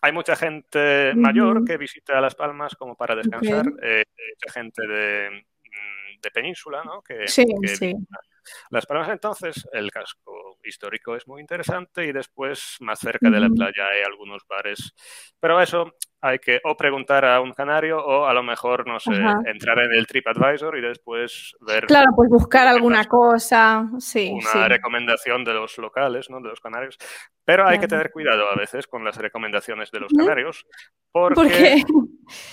Hay mucha gente mayor que visita Las Palmas como para descansar, eh, mucha gente de, mm, de península, ¿no? Que, sí, sí. Las Palmas entonces, el casco histórico es muy interesante y después más cerca de la playa hay algunos bares. Pero eso hay que o preguntar a un canario o a lo mejor, no sé, entrar en el TripAdvisor y después ver... Claro, pues buscar alguna cosa, sí. Una recomendación de los locales, ¿no? De los canarios. Pero hay que tener cuidado a veces con las recomendaciones de los canarios porque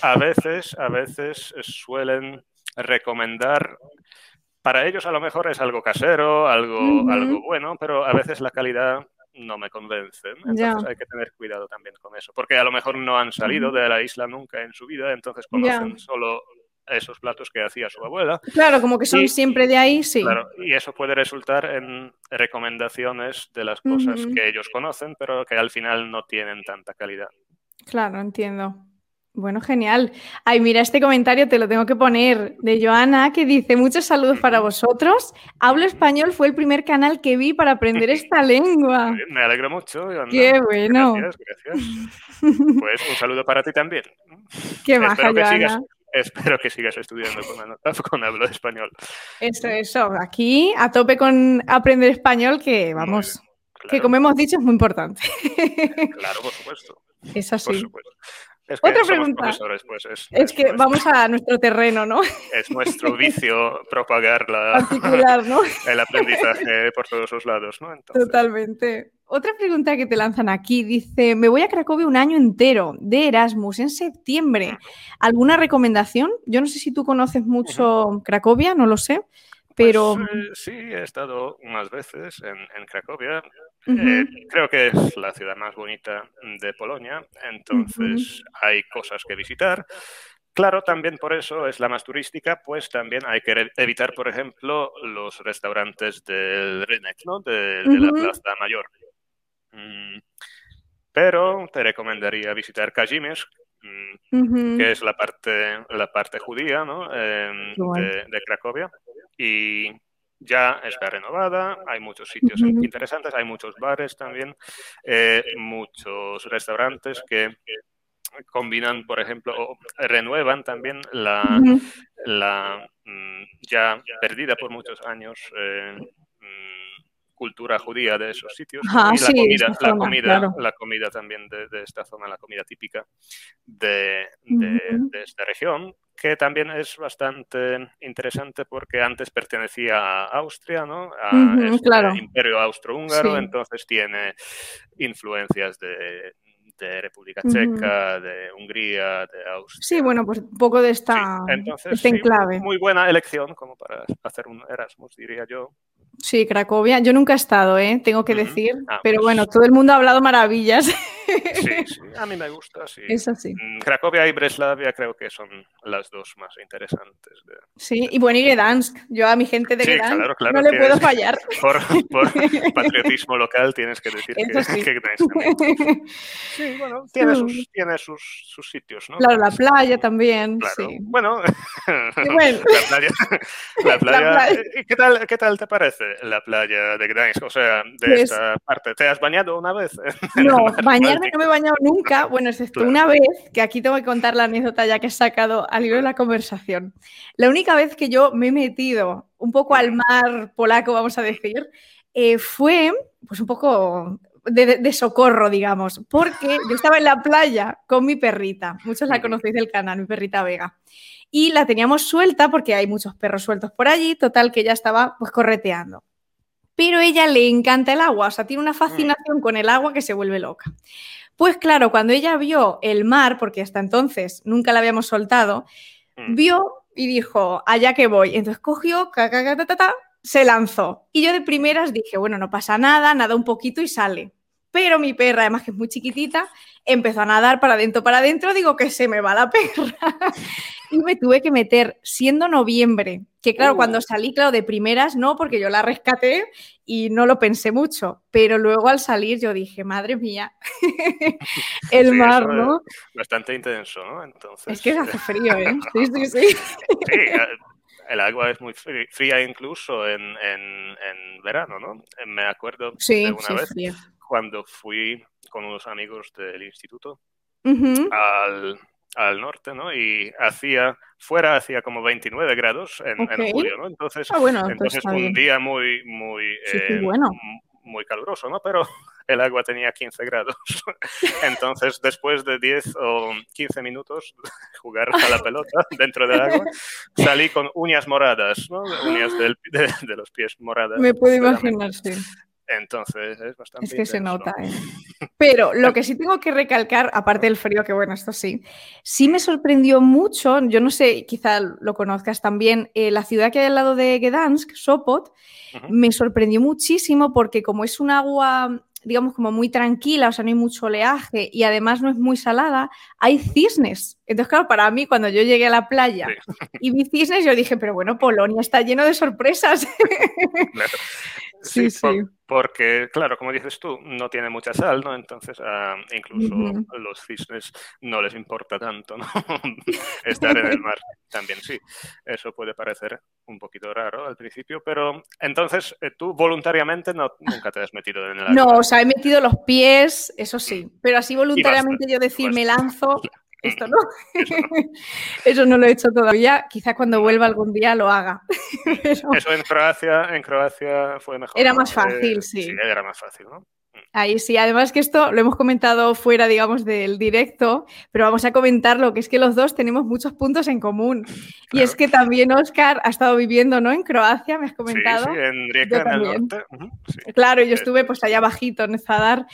a veces, a veces suelen recomendar para ellos a lo mejor es algo casero, algo, algo bueno, pero a veces la calidad no me convence. Entonces hay que tener cuidado también con eso, porque a lo mejor no han salido de la isla nunca en su vida, entonces conocen solo esos platos que hacía su abuela. Claro, como que son siempre de ahí, sí. Claro, y eso puede resultar en recomendaciones de las cosas que ellos conocen, pero que al final no tienen tanta calidad. Claro, entiendo. Bueno, genial. Ay, mira, este comentario te lo tengo que poner de Joana, que dice, muchos saludos para vosotros. Hablo español fue el primer canal que vi para aprender esta lengua. Me alegro mucho. Joana. Qué bueno. Gracias, gracias. Pues un saludo para ti también. Qué maja, Joana. Espero que sigas estudiando con, con hablo español. Eso, eso. Aquí a tope con aprender español, que vamos, que como hemos dicho es muy importante. Claro, por supuesto. Es así. Por supuesto. Otra pregunta. Pues, es, que vamos a nuestro terreno, ¿no? Es nuestro vicio propagar el aprendizaje por todos los lados, ¿no? Totalmente. Otra pregunta que te lanzan aquí dice, me voy a Cracovia un año entero de Erasmus en septiembre. ¿Alguna recomendación? Yo no sé si tú conoces mucho Cracovia, no lo sé. Pero... Pues, eh, sí, he estado unas veces en, Cracovia. Eh, creo que es la ciudad más bonita de Polonia, entonces hay cosas que visitar. Claro, también por eso es la más turística, pues también hay que evitar, por ejemplo, los restaurantes del Rynek, ¿no? de, la Plaza Mayor. Mm, pero te recomendaría visitar Kazimierz, mm, que es la parte, la parte judía ¿no? Em, de, Cracovia y ya está renovada, hay muchos sitios interesantes, hay muchos bares también, eh, muchos restaurantes que combinan, por ejemplo, o renuevan también la, la mm, ya perdida por muchos años eh, mm, cultura judía de esos sitios y la comida, la, comida la comida también de, esta zona, la comida típica de, de esta región, que también es bastante interesante porque antes pertenecía a Austria, ¿no? A este Imperio Austrohúngaro, entonces tiene influencias de, República Checa, de Hungría, de Austria. Sí, bueno, pues un poco de esta, entonces, enclave. muy buena elección como para hacer un Erasmus, diría yo. Sí, Cracovia. Yo nunca he estado, ¿eh? tengo que decir. Ah, pero pues bueno, todo el mundo ha hablado maravillas. Sí, sí, a mí me gusta, sí. Es así. Mm, Cracovia y Breslavia creo que son las dos más interesantes. Sí, y bueno, y Gdansk. Yo a mi gente de Gdansk no le puedo fallar. Por, patriotismo local tienes que decir que, Gdansk. Sí, bueno, tiene, sus, tiene sus, sus, sitios, ¿no? Claro, la playa también, sí. Bueno, la playa. La playa, ¿qué, tal, ¿Qué tal te parece la playa de Gdansk? O sea, de pues esta parte. ¿Te has bañado una vez? No, bañarme no me he bañado nunca, bueno, excepto una vez, que aquí tengo que contar la anécdota ya que he sacado al libro de la conversación. La única vez que yo me he metido un poco al mar polaco, vamos a decir, eh, fue pues un poco de, socorro, digamos, porque yo estaba en la playa con mi perrita, muchos la conocéis del canal, mi perrita Vega, y la teníamos suelta porque hay muchos perros sueltos por allí, total que ella estaba pues correteando pero ella le encanta el agua, o sea, tiene una fascinación con el agua que se vuelve loca. Pues claro, cuando ella vio el mar, porque hasta entonces nunca la habíamos soltado, mm. vio y dijo, allá que voy. Entonces cogió, se lanzó. Y yo de primeras dije, bueno, no pasa nada, nada un poquito y sale. Pero mi perra, además que es muy chiquitita, empezó a nadar para adentro, para adentro, digo que se me va la perra. y me tuve que meter, siendo noviembre, que claro, cuando salí, claro, de primeras no, porque yo la rescaté y no lo pensé mucho, pero luego al salir yo dije, madre mía, el mar, ¿no? Bastante intenso, ¿no? Entonces... Es que hace frío, ¿eh? Sí, sí, sí. sí el agua es muy fría incluso en, verano, ¿no? Me acuerdo de una vez cuando fui con unos amigos del instituto al, norte, ¿no? Y hacía, fuera hacía como 29 grados en, julio, ¿no? Entonces, ah, bueno, entonces fue un día muy, muy, eh, muy caluroso, ¿no? Pero el agua tenía 15 grados. Entonces, después de 10 o 15 minutos jugar a la pelota dentro del agua, salí con uñas moradas, ¿no? Uñas de, los pies moradas. Me puedo imaginar, sí. Entonces es bastante. Es que se nota, ¿eh? Pero lo que sí tengo que recalcar, aparte del frío, que bueno, esto sí, sí me sorprendió mucho, yo no sé, quizá lo conozcas también, eh, la ciudad que hay al lado de Gdansk, Sopot, me sorprendió muchísimo porque como es un agua digamos, como muy tranquila, o sea, no hay mucho oleaje y además no es muy salada, hay cisnes. Entonces, claro, para mí, cuando yo llegué a la playa y vi cisnes, yo dije, pero bueno, Polonia está lleno de sorpresas. Sí, sí. porque, claro, como dices tú, no tiene mucha sal, ¿no? Entonces, ah, incluso a los cisnes no les importa tanto, ¿no? Estar en el mar también, sí. Eso puede parecer un poquito raro al principio, pero entonces eh, tú voluntariamente no, nunca te has metido en el agua. No, o sea, he metido los pies, eso sí, mm. pero así voluntariamente yo decir, me lanzo, esto no. Eso no. lo he hecho todavía. Quizá cuando vuelva algún día lo haga. Eso en Croacia, en Croacia fue mejor. Era más fácil, eh, sí. Sí, era más fácil, ¿no? Mm. Ahí sí, además que esto lo hemos comentado fuera, digamos, del directo, pero vamos a comentarlo, que es que los dos tenemos muchos puntos en común. Y es que también Oscar ha estado viviendo, ¿no? En Croacia, me has comentado. Sí, sí en Rijeka, en el norte. Claro, yo estuve pues allá bajito, en Zadar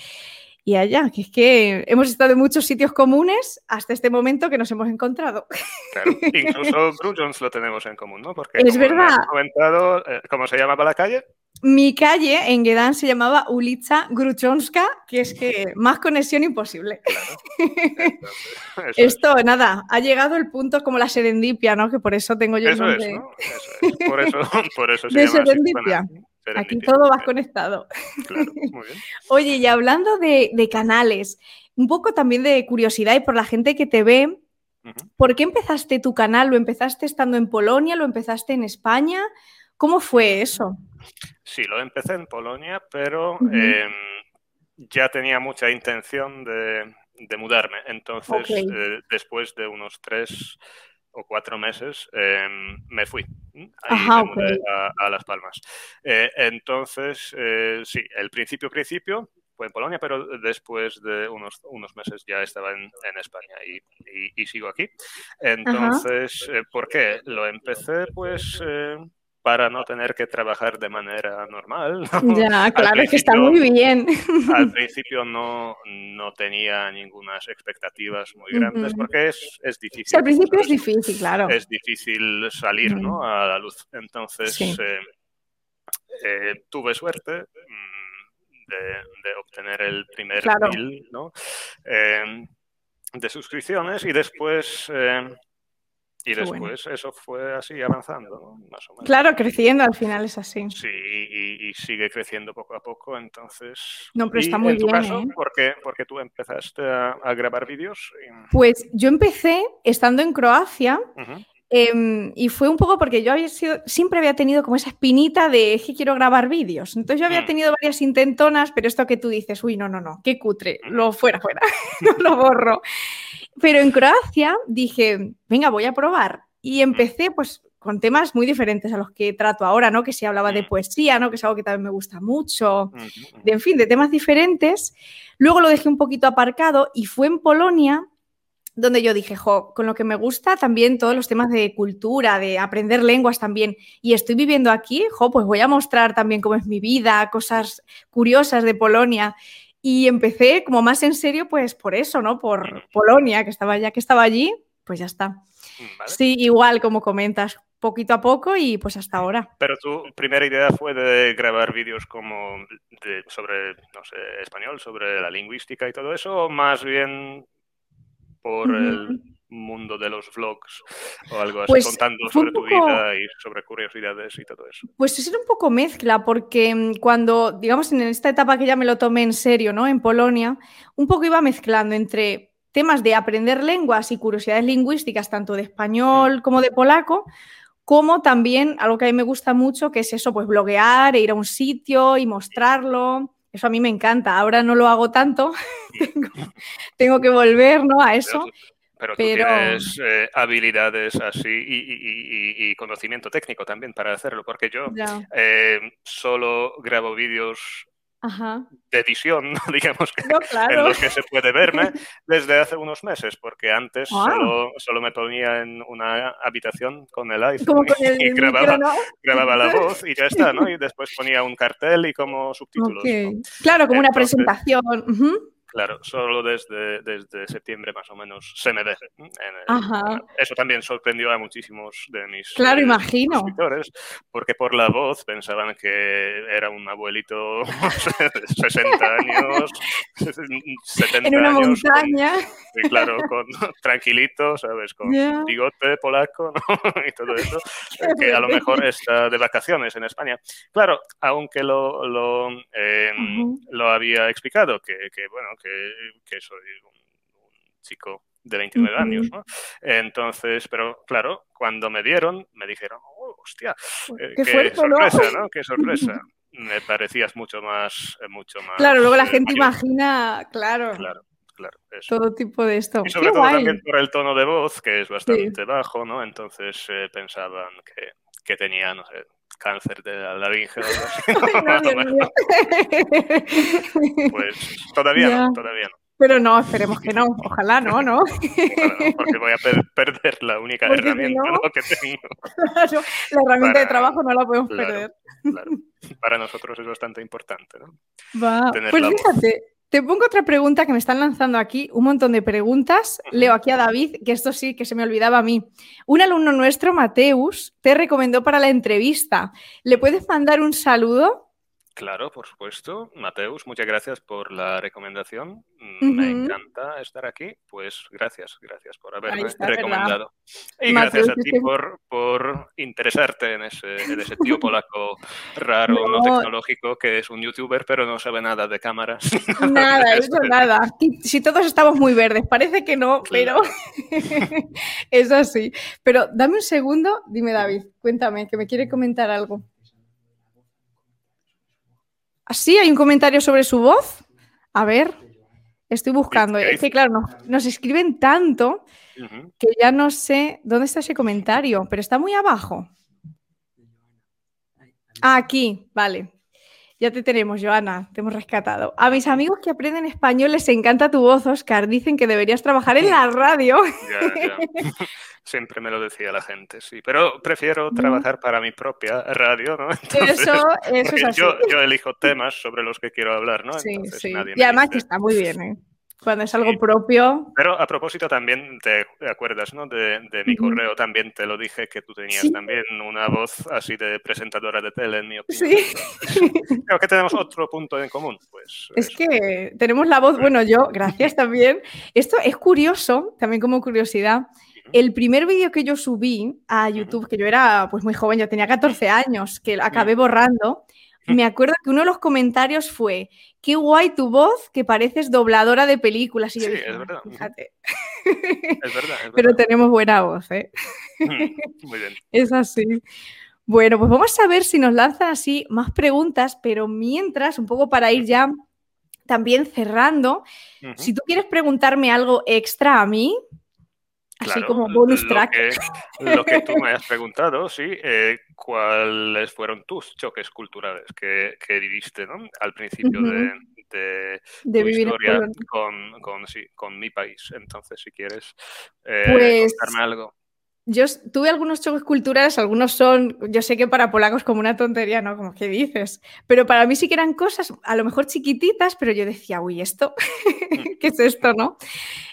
y allá, que es que hemos estado en muchos sitios comunes hasta este momento que nos hemos encontrado. Claro, incluso Grujons lo tenemos en común, ¿no? Porque es verdad. comentado, eh, ¿cómo se llamaba la calle? Mi calle en Gedán se llamaba Ulica Gruchonska, que es que más conexión imposible. Claro. Esto, nada, ha llegado el punto como la serendipia, ¿no? Que por eso tengo yo el nombre. Es, ¿no? eso es. Por eso, por eso se de llama serendipia. Aquí todo va conectado. Claro, muy bien. Oye, y hablando de, canales, un poco también de curiosidad y por la gente que te ve, ¿por qué empezaste tu canal? ¿Lo empezaste estando en Polonia? ¿Lo empezaste en España? ¿Cómo fue eso? Sí, lo empecé en Polonia, pero em, ya tenía mucha intención de, mudarme. Entonces, eh, después de unos tres o cuatro meses em, me fui a, Las Palmas. Eh, entonces, eh, sí, el principio, principio fue en Polonia, pero después de unos, unos meses ya estaba en, España y, sigo aquí. Entonces, eh, ¿por qué? Lo empecé pues para no tener que trabajar de manera normal. Ya, claro, que está muy bien. Al principio no, no tenía ninguna expectativas muy grandes porque es, es difícil. al principio es difícil, claro. Es difícil salir ¿no? a la luz. Entonces, eh, eh, tuve suerte mm, de, obtener el primer claro. ¿no? Eh, de suscripciones y después y después eso fue así avanzando, más o menos. Claro, creciendo al final es así. Sí, y, sigue creciendo poco a poco, entonces... No, pero está muy en tu bien. Caso, ¿eh? ¿por, qué, tú empezaste a, grabar vídeos? Pues yo empecé estando en Croacia em, y fue un poco porque yo había sido, siempre había tenido como esa espinita de que quiero grabar vídeos. Entonces yo había mm. tenido varias intentonas, pero esto que tú dices, uy, no, no, no, qué cutre, lo fuera, fuera, lo borro. Pero en Croacia dije, venga, voy a probar. Y empecé pues con temas muy diferentes a los que trato ahora, ¿no? Que si hablaba de poesía, ¿no? Que es algo que también me gusta mucho. De, en fin, de temas diferentes. Luego lo dejé un poquito aparcado y fue en Polonia donde yo dije, jo, con lo que me gusta también todos los temas de cultura, de aprender lenguas también, y estoy viviendo aquí, jo, pues voy a mostrar también cómo es mi vida, cosas curiosas de Polonia. Y empecé como más en serio, pues por eso, ¿no? Por Polonia, que estaba ya que estaba allí, pues ya está. Mm, sí, igual como comentas, poquito a poco y pues hasta ahora. Pero tu primera idea fue de grabar vídeos como sobre, no sé, español, sobre la lingüística y todo eso, o más bien por el mundo de los vlogs o algo así, pues contando sobre tu vida y sobre curiosidades y todo eso? Pues es un poco mezcla, porque mm, cuando, digamos, en esta etapa que ya me lo tomé en serio, ¿no? En Polonia, un poco iba mezclando entre temas de aprender lenguas y curiosidades lingüísticas, tanto de español mm. como de polaco, como también algo que a mí me gusta mucho, que es eso, pues bloguear, e ir a un sitio y mostrarlo. Eso a mí me encanta. Ahora no lo hago tanto, tengo, que volver ¿no? a eso. Pero, tú tienes eh, habilidades así y, conocimiento técnico también para hacerlo, porque yo eh, solo grabo vídeos de visión, digamos, que, en los que se puede verme desde hace unos meses, porque antes solo, solo, me ponía en una habitación con el iPhone y, grababa, grababa, la voz y ya está, ¿no? Y después ponía un cartel y como subtítulos. Claro, como una presentación. Claro, solo desde, desde septiembre más o menos se me ve. Eso también sorprendió a muchísimos de mis claro, imagino. porque por la voz pensaban que era un abuelito de 60 años, 70 en una montaña. Y claro, con, tranquilito, ¿sabes? Con bigote polaco y todo eso, que a lo mejor está de vacaciones en España. Claro, aunque lo, lo, em, lo había explicado, que, que bueno, que, soy un, chico de 29 años, ¿no? Entonces, pero claro, cuando me vieron, me dijeron, oh, hostia, eh, qué, sorpresa, ¿no? Qué sorpresa. me parecías mucho más, eh, mucho más. Claro, luego la eh, gente imagina, claro. Claro. Claro, Todo tipo de esto. Y sobre todo también por el tono de voz, que es bastante bajo, ¿no? Entonces pensaban que, que tenía, no sé, cáncer de la laringe o algo así. pues todavía no, todavía no. Pero no, esperemos que no. Ojalá no, ¿no? porque voy a perder la única herramienta que tengo. Claro, la herramienta de trabajo no la podemos perder. Claro. Para nosotros es bastante importante, ¿no? Va. pues fíjate, te pongo otra pregunta que me están lanzando aquí, un montón de preguntas. Leo aquí a David, que esto sí que se me olvidaba a mí. Un alumno nuestro, Mateus, te recomendó para la entrevista. ¿Le puedes mandar un saludo? Claro, por supuesto. Mateus, muchas gracias por la recomendación. Me encanta estar aquí. Pues gracias, gracias por haberme recomendado. Y gracias a ti por, por interesarte en ese, en ese tío polaco raro, no. tecnológico, que es un youtuber, pero no sabe nada de cámaras. Nada, eso nada. Si todos estamos muy verdes, parece que no, pero es así. Pero dame un segundo, dime David, cuéntame, que me quiere comentar algo. ¿Así? ¿Hay un comentario sobre su voz? A ver, estoy buscando. Es que, claro, nos escriben tanto que ya no sé dónde está ese comentario, pero está muy abajo. Ah, aquí, vale. Ya te tenemos, Joana, te hemos rescatado. A mis amigos que aprenden español les encanta tu voz, Oscar. Dicen que deberías trabajar en la radio. Siempre me lo decía la gente, sí. Pero prefiero trabajar para mi propia radio, ¿no? eso, eso es así. Yo, yo, elijo temas sobre los que quiero hablar, ¿no? Sí, sí. y además que está muy bien, ¿eh? Cuando es algo propio. Pero a propósito también te acuerdas, ¿no? De, mi correo también te lo dije que tú tenías también una voz así de presentadora de tele, en mi opinión. Sí. Creo que tenemos otro punto en común, pues. Es que tenemos la voz, bueno, yo, gracias también. Esto es curioso, también como curiosidad. El primer vídeo que yo subí a YouTube, que yo era pues muy joven, yo tenía 14 años, que acabé borrando, me acuerdo que uno de los comentarios fue, qué guay tu voz, que pareces dobladora de películas. Y yo sí, es verdad. Fíjate. Es verdad, Pero tenemos buena voz, ¿eh? Muy bien. Es así. Bueno, pues vamos a ver si nos lanzan así más preguntas, pero mientras, un poco para ir ya también cerrando, si tú quieres preguntarme algo extra a mí, Así como bonus track. Lo que, tú me has preguntado, sí, eh, ¿cuáles fueron tus choques culturales que, viviste ¿no? al principio de, de, tu historia con, con, sí, con, mi país? Entonces, si quieres eh, pues, contarme algo. Yo tuve algunos choques culturales, algunos son, yo sé que para polacos como una tontería, ¿no? Como que dices, pero para mí sí que eran cosas a lo mejor chiquititas, pero yo decía, uy, esto, ¿qué es esto, no?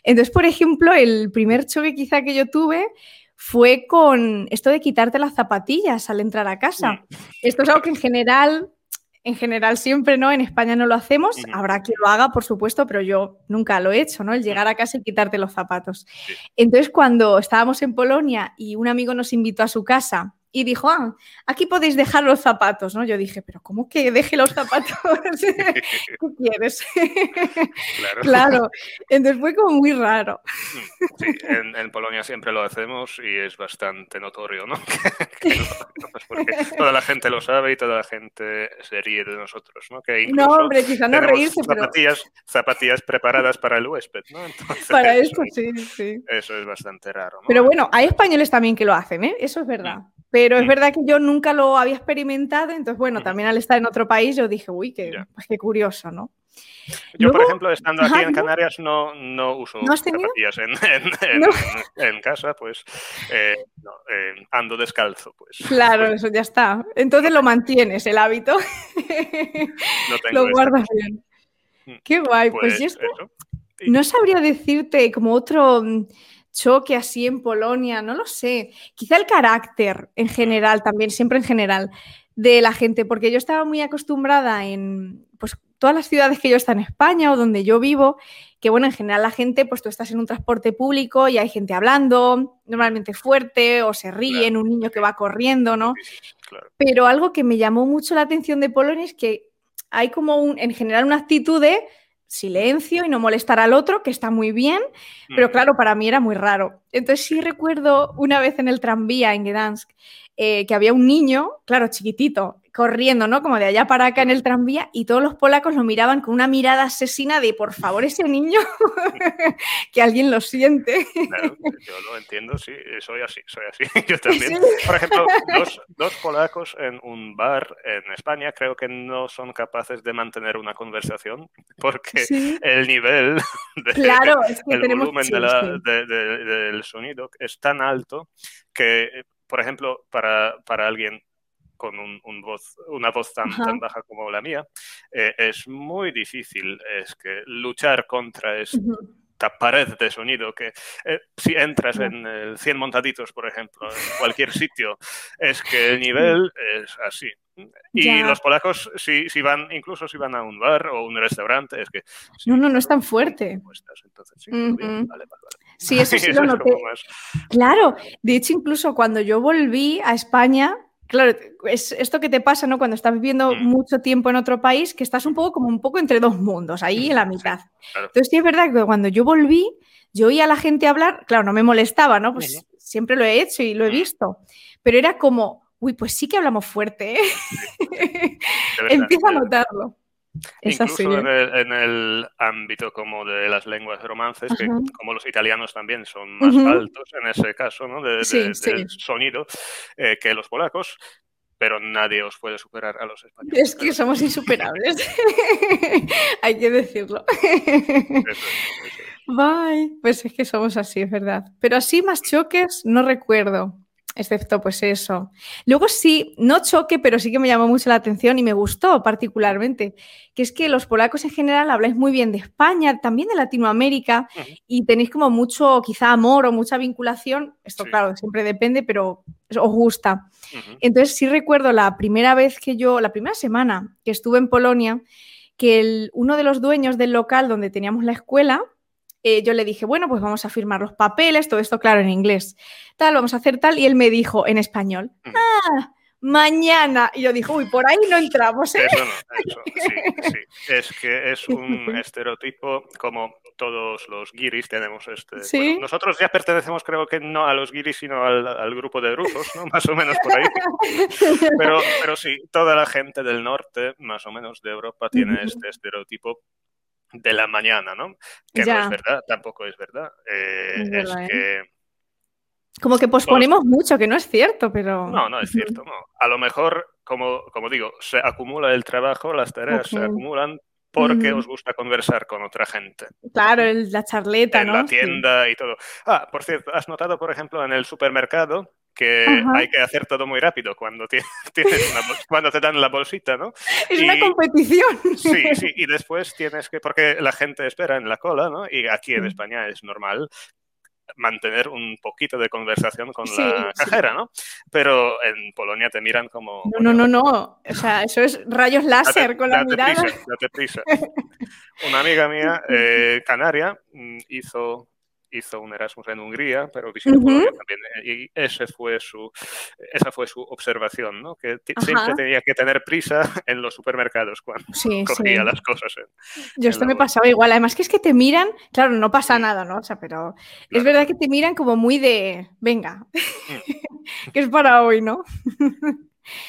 Entonces, por ejemplo, el primer choque quizá que yo tuve fue con esto de quitarte las zapatillas al entrar a casa. Esto es algo que en general en general siempre, ¿no? En España no lo hacemos, habrá quien lo haga, por supuesto, pero yo nunca lo he hecho, ¿no? El llegar a casa y quitarte los zapatos. Entonces, cuando estábamos en Polonia y un amigo nos invitó a su casa y dijo, ah, aquí podéis dejar los zapatos, ¿no? Yo dije, pero ¿cómo que deje los zapatos? ¿Qué quieres? Claro. claro. Entonces fue como muy raro. Sí, en, Polonia siempre lo hacemos y es bastante notorio, ¿no? porque toda la gente lo sabe y toda la gente se ríe de nosotros, ¿no? Que no, hombre, quizá no reírse, zapatillas, pero... Zapatillas preparadas para el huésped, ¿no? para eso, sí, sí. Eso es bastante raro, ¿no? Pero bueno, hay españoles también que lo hacen, ¿eh? Eso es verdad. Pero es verdad que yo nunca lo había experimentado, entonces, bueno, también al estar en otro país, yo dije, uy, qué, pues qué curioso, ¿no? Yo, por ejemplo, estando aquí en Canarias, no, no uso zapatillas en, en, casa, pues eh, eh, ando descalzo. Pues. Claro, eso ya está. Entonces lo mantienes, el hábito. lo guardas bien. Mm. Qué guay. Pues, pues no sabría decirte como otro mm, choque así en Polonia, no lo sé. Quizá el carácter en general también, siempre en general, de la gente, porque yo estaba muy acostumbrada en, pues todas las ciudades que yo está en España o donde yo vivo, que bueno, en general la gente, pues tú estás en un transporte público y hay gente hablando, normalmente fuerte, o se ríen, un niño que va corriendo, ¿no? Pero algo que me llamó mucho la atención de Polonia es que hay como un, en general una actitud de silencio y no molestar al otro, que está muy bien, pero claro, para mí era muy raro. Entonces sí recuerdo una vez en el tranvía en Gdansk eh, que había un niño, claro, chiquitito, corriendo, ¿no? Como de allá para acá en el tranvía y todos los polacos lo miraban con una mirada asesina de, por favor, ese niño, que alguien lo siente. Claro, yo lo entiendo, sí, soy así, soy así. Yo también. Por ejemplo, dos, polacos en un bar en España creo que no son capaces de mantener una conversación porque el nivel, de, claro, el volumen del sonido es tan alto que, por ejemplo, para, para alguien con un, voz, una voz tan, tan, baja como la mía, eh, es muy difícil es que luchar contra esta pared de sonido que eh, si entras en el 100 montaditos, por ejemplo, en cualquier sitio, es que el nivel es así. Y los polacos, si, si, van, incluso si van a un bar o un restaurante, es que... no, no, no es tan fuerte. sí, eso sí lo noté. Claro, de hecho, incluso cuando yo volví a España, Claro, es esto que te pasa, ¿no? Cuando estás viviendo mm. mucho tiempo en otro país, que estás un poco como un poco entre dos mundos, ahí en la mitad. Entonces sí es verdad que cuando yo volví, yo oía a la gente hablar, claro, no me molestaba, ¿no? Pues siempre lo he hecho y lo he mm. visto, pero era como, uy, pues sí que hablamos fuerte, ¿eh? Empieza a notarlo. Incluso en el, ámbito como de las lenguas romances, que como los italianos también son más altos en ese caso, ¿no? De, del sonido eh, que los polacos, pero nadie os puede superar a los españoles. Es que somos insuperables. Hay que decirlo. Bye. Pues es que somos así, es verdad. Pero así más choques no recuerdo excepto pues eso. Luego sí, no choque, pero sí que me llamó mucho la atención y me gustó particularmente, que es que los polacos en general habláis muy bien de España, también de Latinoamérica, y tenéis como mucho quizá amor o mucha vinculación, esto claro, siempre depende, pero os gusta. Entonces sí recuerdo la primera vez que yo, la primera semana que estuve en Polonia, que el, uno de los dueños del local donde teníamos la escuela, eh, yo le dije, bueno, pues vamos a firmar los papeles, todo esto claro en inglés, tal, vamos a hacer tal, y él me dijo en español, ah, mañana. Y yo dije, uy, por ahí no entramos. ¿eh? Eso no, eso, sí, sí. Es que es un estereotipo como todos los guiris tenemos este. nosotros ya pertenecemos, creo que no a los guiris, sino al, grupo de rusos, ¿no? Más o menos por ahí. Pero, pero sí, toda la gente del norte, más o menos de Europa, tiene este estereotipo de la mañana, ¿no? Que no es verdad, tampoco es verdad. Eh, es, ¿eh? que... Como que posponemos mucho, que no es cierto, pero... No, no es cierto, no. A lo mejor, como, como digo, se acumula el trabajo, las tareas se acumulan porque os gusta conversar con otra gente. Claro, la charleta, en ¿no? la tienda y todo. Ah, por cierto, ¿has notado, por ejemplo, en el supermercado que hay que hacer todo muy rápido cuando, tienes cuando te dan la bolsita, ¿no? Es una competición. Sí, sí, y después tienes que, porque la gente espera en la cola, ¿no? Y aquí en España es normal mantener un poquito de conversación con la cajera, ¿no? Pero en Polonia te miran como... No, no, no, no. O sea, eso es rayos láser con la mirada. Prisa, date prisa. Una amiga mía, eh, canaria, mm, hizo hizo un Erasmus en Hungría, pero visitó también. Eh, y ese fue su, esa fue su observación, ¿no? Que siempre tenía que tener prisa en los supermercados cuando cogía las cosas. Yo esto me pasaba igual. Además que es que te miran, claro, no pasa nada, ¿no? O sea, pero es verdad que te miran como muy de, venga, mm. que es para hoy, ¿no?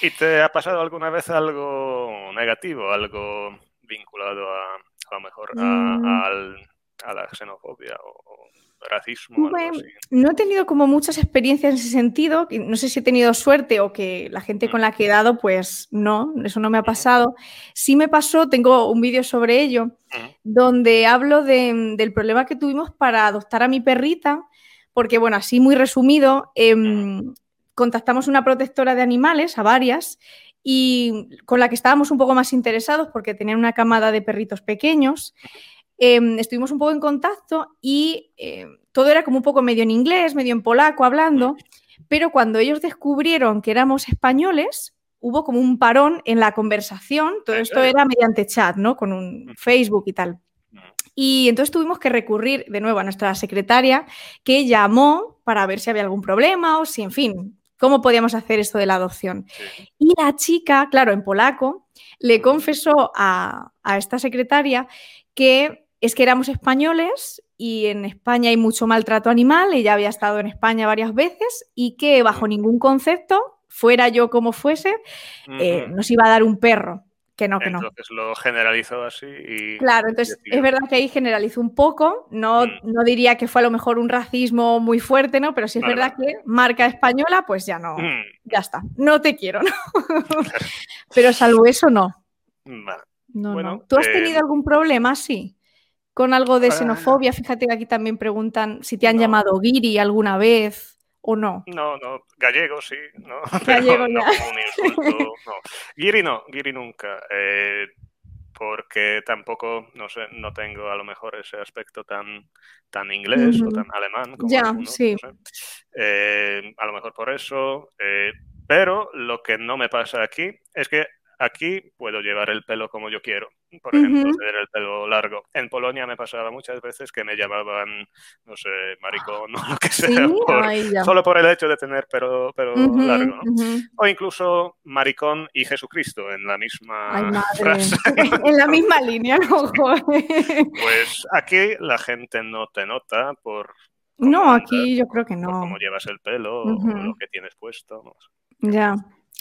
¿Y te ha pasado alguna vez algo negativo, algo vinculado a, a lo mejor a, mm. a la xenofobia o racismo. no he tenido como muchas experiencias en ese sentido, no sé si he tenido suerte o que la gente con la que he dado, pues no, eso no me ha pasado. Sí me pasó, tengo un vídeo sobre ello, donde hablo del problema que tuvimos para adoptar a mi perrita, porque bueno, así muy resumido, em, contactamos una protectora de animales, a varias, y con la que estábamos un poco más interesados porque tenían una camada de perritos pequeños. Em, estuvimos un poco en contacto y em, todo era como un poco medio en inglés, medio en polaco hablando, pero cuando ellos descubrieron que éramos españoles, hubo como un parón en la conversación, todo esto era mediante chat, ¿no? Con un Facebook y tal. Y entonces tuvimos que recurrir de nuevo a nuestra secretaria que llamó para ver si había algún problema o si, en fin, cómo podíamos hacer esto de la adopción. Y la chica, claro, en polaco, le confesó a, esta secretaria que es que éramos españoles y en España hay mucho maltrato animal, ella había estado en España varias veces y que bajo ningún concepto, fuera yo como fuese, eh, nos iba a dar un perro. Que no, que no. Entonces lo generalizó así y... Claro, entonces es verdad que ahí generalizó un poco, no, mm. no diría que fue a lo mejor un racismo muy fuerte, ¿no? Pero sí es verdad que marca española, pues ya no, mm. ya está, no te quiero, ¿no? Pero salvo eso, no. No, no. ¿Tú has tenido eh, algún problema así? Con algo de xenofobia, fíjate que aquí también preguntan si te han llamado Giri alguna vez o no? No, no, gallego sí, ¿no? Gallego no, como un insulto, no. Giri no, Giri nunca. Eh, porque tampoco, no sé, no tengo a lo mejor ese aspecto tan, tan inglés o tan alemán como ya, sí. Eh, a lo mejor por eso. Eh, pero lo que no me pasa aquí es que aquí puedo llevar el pelo como yo quiero por ejemplo, tener el pelo largo. En Polonia me pasaba muchas veces que me llamaban, no sé, maricón o lo que sea, solo por el hecho de tener pelo, largo. O incluso maricón y Jesucristo en la misma frase. en la misma línea, ¿no? pues aquí la gente no te nota por... No, aquí yo creo que no. cómo llevas el pelo, o lo que tienes puesto. Ya.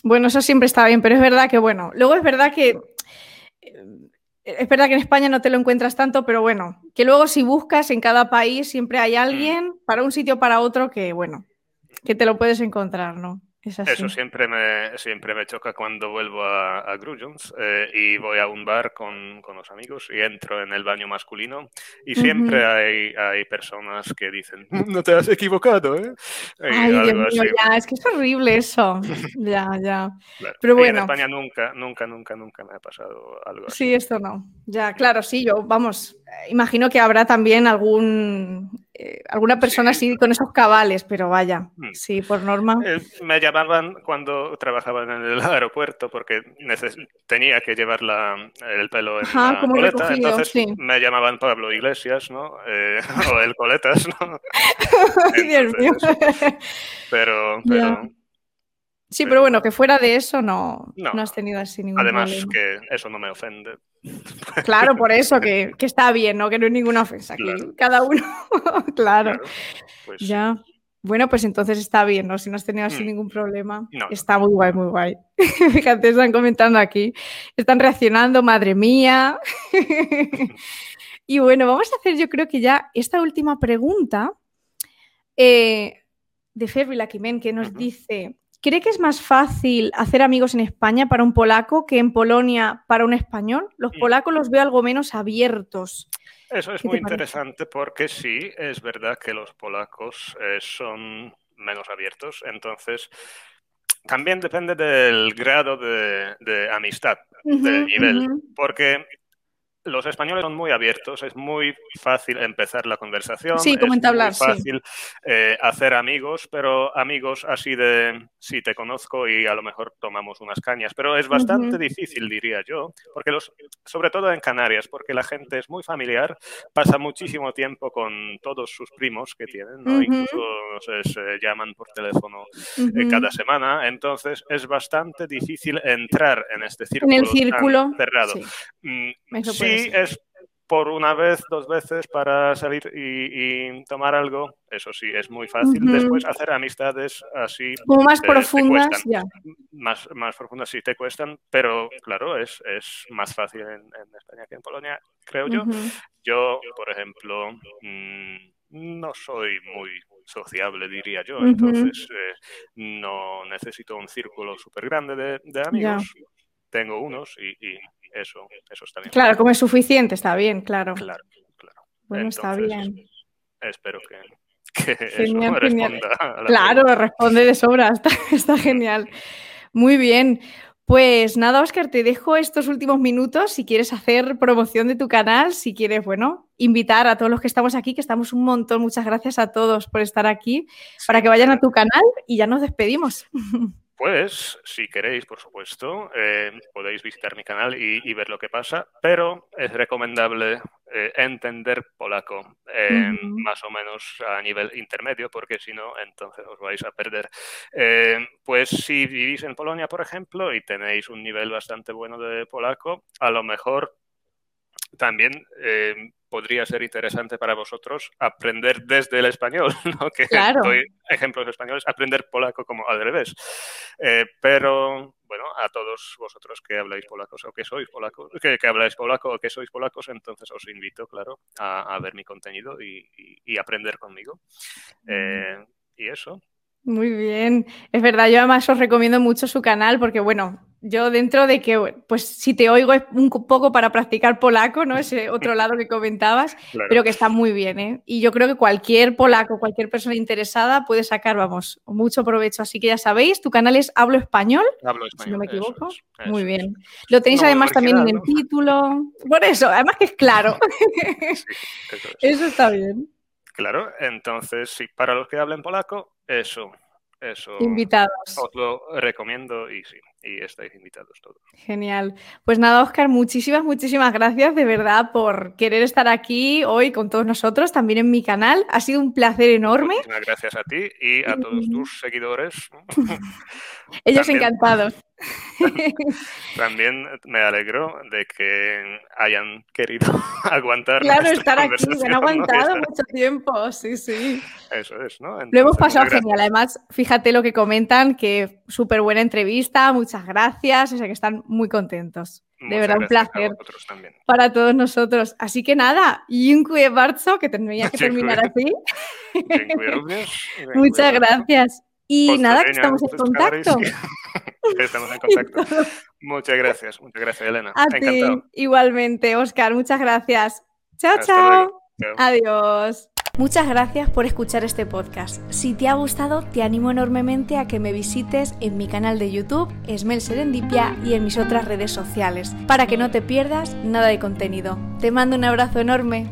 Bueno, eso siempre está bien, pero es verdad que, bueno, luego es verdad que es verdad que en España no te lo encuentras tanto, pero bueno, que luego si buscas en cada país siempre hay alguien para un sitio o para otro que, bueno, que te lo puedes encontrar, ¿no? Eso siempre me, siempre me choca cuando vuelvo a, a eh, y voy a un bar con, con, los amigos y entro en el baño masculino y siempre hay, hay, personas que dicen, mm, no te has equivocado, ¿eh? Ay, Dios mío, ya, es que es horrible eso. ya, ya. Pero bueno. en España nunca, nunca, nunca, nunca me ha pasado algo así. Sí, esto no. Ya, claro, sí, yo, vamos, imagino que habrá también algún eh, alguna persona así con esos cabales, pero vaya, mm. sí, por norma. Eh, me llamaban cuando trabajaban en el aeropuerto porque tenía que llevar el pelo en la coleta, entonces me llamaban Pablo Iglesias, ¿no? Eh, o el Coletas, ¿no? Dios mío. Pero, pero Sí, pero bueno, que fuera de eso no, no, has tenido así ningún Además que eso no me ofende. Claro, por eso que, está bien, ¿no? Que no hay ninguna ofensa. Que cada uno, claro. Pues ya. Bueno, pues entonces está bien, ¿no? Si no has tenido así mm. ningún problema. está muy guay, muy guay. Fíjate, están comentando aquí. Están reaccionando, madre mía. y bueno, vamos a hacer yo creo que ya esta última pregunta eh, de Ferri Laquimen, que nos dice, ¿Cree que es más fácil hacer amigos en España para un polaco que en Polonia para un español? Los polacos los veo algo menos abiertos. Eso es muy interesante porque sí, es verdad que los polacos eh, son menos abiertos. Entonces, también depende del grado de, amistad, del nivel. Porque los españoles son muy abiertos, es muy fácil empezar la conversación, sí, es muy fácil eh, hacer amigos, pero amigos así de, sí, te conozco y a lo mejor tomamos unas cañas, pero es bastante difícil, diría yo, porque los, sobre todo en Canarias, porque la gente es muy familiar, pasa muchísimo tiempo con todos sus primos que tienen, ¿no? incluso se llaman por teléfono eh, cada semana, entonces es bastante difícil entrar en este círculo, en el círculo cerrado. Sí. Mm, sí, es por una vez, dos veces para salir y, tomar algo, eso sí, es muy fácil. Después hacer amistades así. Como más profundas, ya. Más, más profundas sí te cuestan, pero claro, es, es más fácil en, España que en Polonia, creo yo. Yo, por ejemplo, mm, no soy muy sociable, diría yo, entonces eh, no necesito un círculo súper grande de, amigos. Tengo unos y, eso, eso está bien. Claro, como es suficiente, está bien, claro. Claro, claro. Bueno, está bien. Espero que, genial, Claro, responde de sobra, está, genial. Muy bien. Pues nada, Oscar, te dejo estos últimos minutos si quieres hacer promoción de tu canal, si quieres, bueno, invitar a todos los que estamos aquí, que estamos un montón. Muchas gracias a todos por estar aquí, para que vayan a tu canal y ya nos despedimos. Pues, si queréis, por supuesto, eh, podéis visitar mi canal y, ver lo que pasa, pero es recomendable eh, entender polaco eh, más o menos a nivel intermedio, porque si no, entonces os vais a perder. pues si vivís en Polonia, por ejemplo, y tenéis un nivel bastante bueno de polaco, a lo mejor también podría ser interesante para vosotros aprender desde el español, ¿no? que doy ejemplos españoles, aprender polaco como al revés. Eh, pero bueno, a todos vosotros que habláis polacos o que sois polacos, que, habláis polaco o que sois polacos, entonces os invito, claro, a, ver mi contenido y, aprender conmigo. Eh, y eso. Muy bien. Es verdad, yo además os recomiendo mucho su canal porque, bueno, yo dentro de que, pues si te oigo es un poco para practicar polaco, ¿no? Ese otro lado que comentabas, pero que está muy bien, ¿eh? Y yo creo que cualquier polaco, cualquier persona interesada puede sacar, vamos, mucho provecho. Así que ya sabéis, tu canal es Hablo Español, Hablo español si no me equivoco. muy bien. Lo tenéis además también en el título. Por eso, además que es claro. eso está bien. Claro, entonces, sí, para los que hablen polaco, eso, eso. Invitados. Os lo recomiendo y sí, y estáis invitados todos. Genial. Pues nada, Oscar, muchísimas, muchísimas gracias de verdad por querer estar aquí hoy con todos nosotros, también en mi canal. Ha sido un placer enorme. Muchas gracias a ti y a todos tus seguidores. Ellos encantados. También me alegro de que hayan querido aguantar. Claro, estar aquí, han aguantado mucho tiempo, sí, sí. Eso es, ¿no? lo hemos pasado genial. Además, fíjate lo que comentan, que súper buena entrevista, muchas gracias, o sea que están muy contentos. de verdad, un placer para todos nosotros. Así que nada, dziękuję bardzo, que tendría que terminar así. Muchas gracias. Y nada, que estamos en contacto. Estamos en contacto. Muchas gracias, muchas gracias, Elena. A ti, igualmente, Oscar, muchas gracias. Chao, chao. Adiós. Muchas gracias por escuchar este podcast. Si te ha gustado, te animo enormemente a que me visites en mi canal de YouTube, Esmel Serendipia, y en mis otras redes sociales, para que no te pierdas nada de contenido. Te mando un abrazo enorme.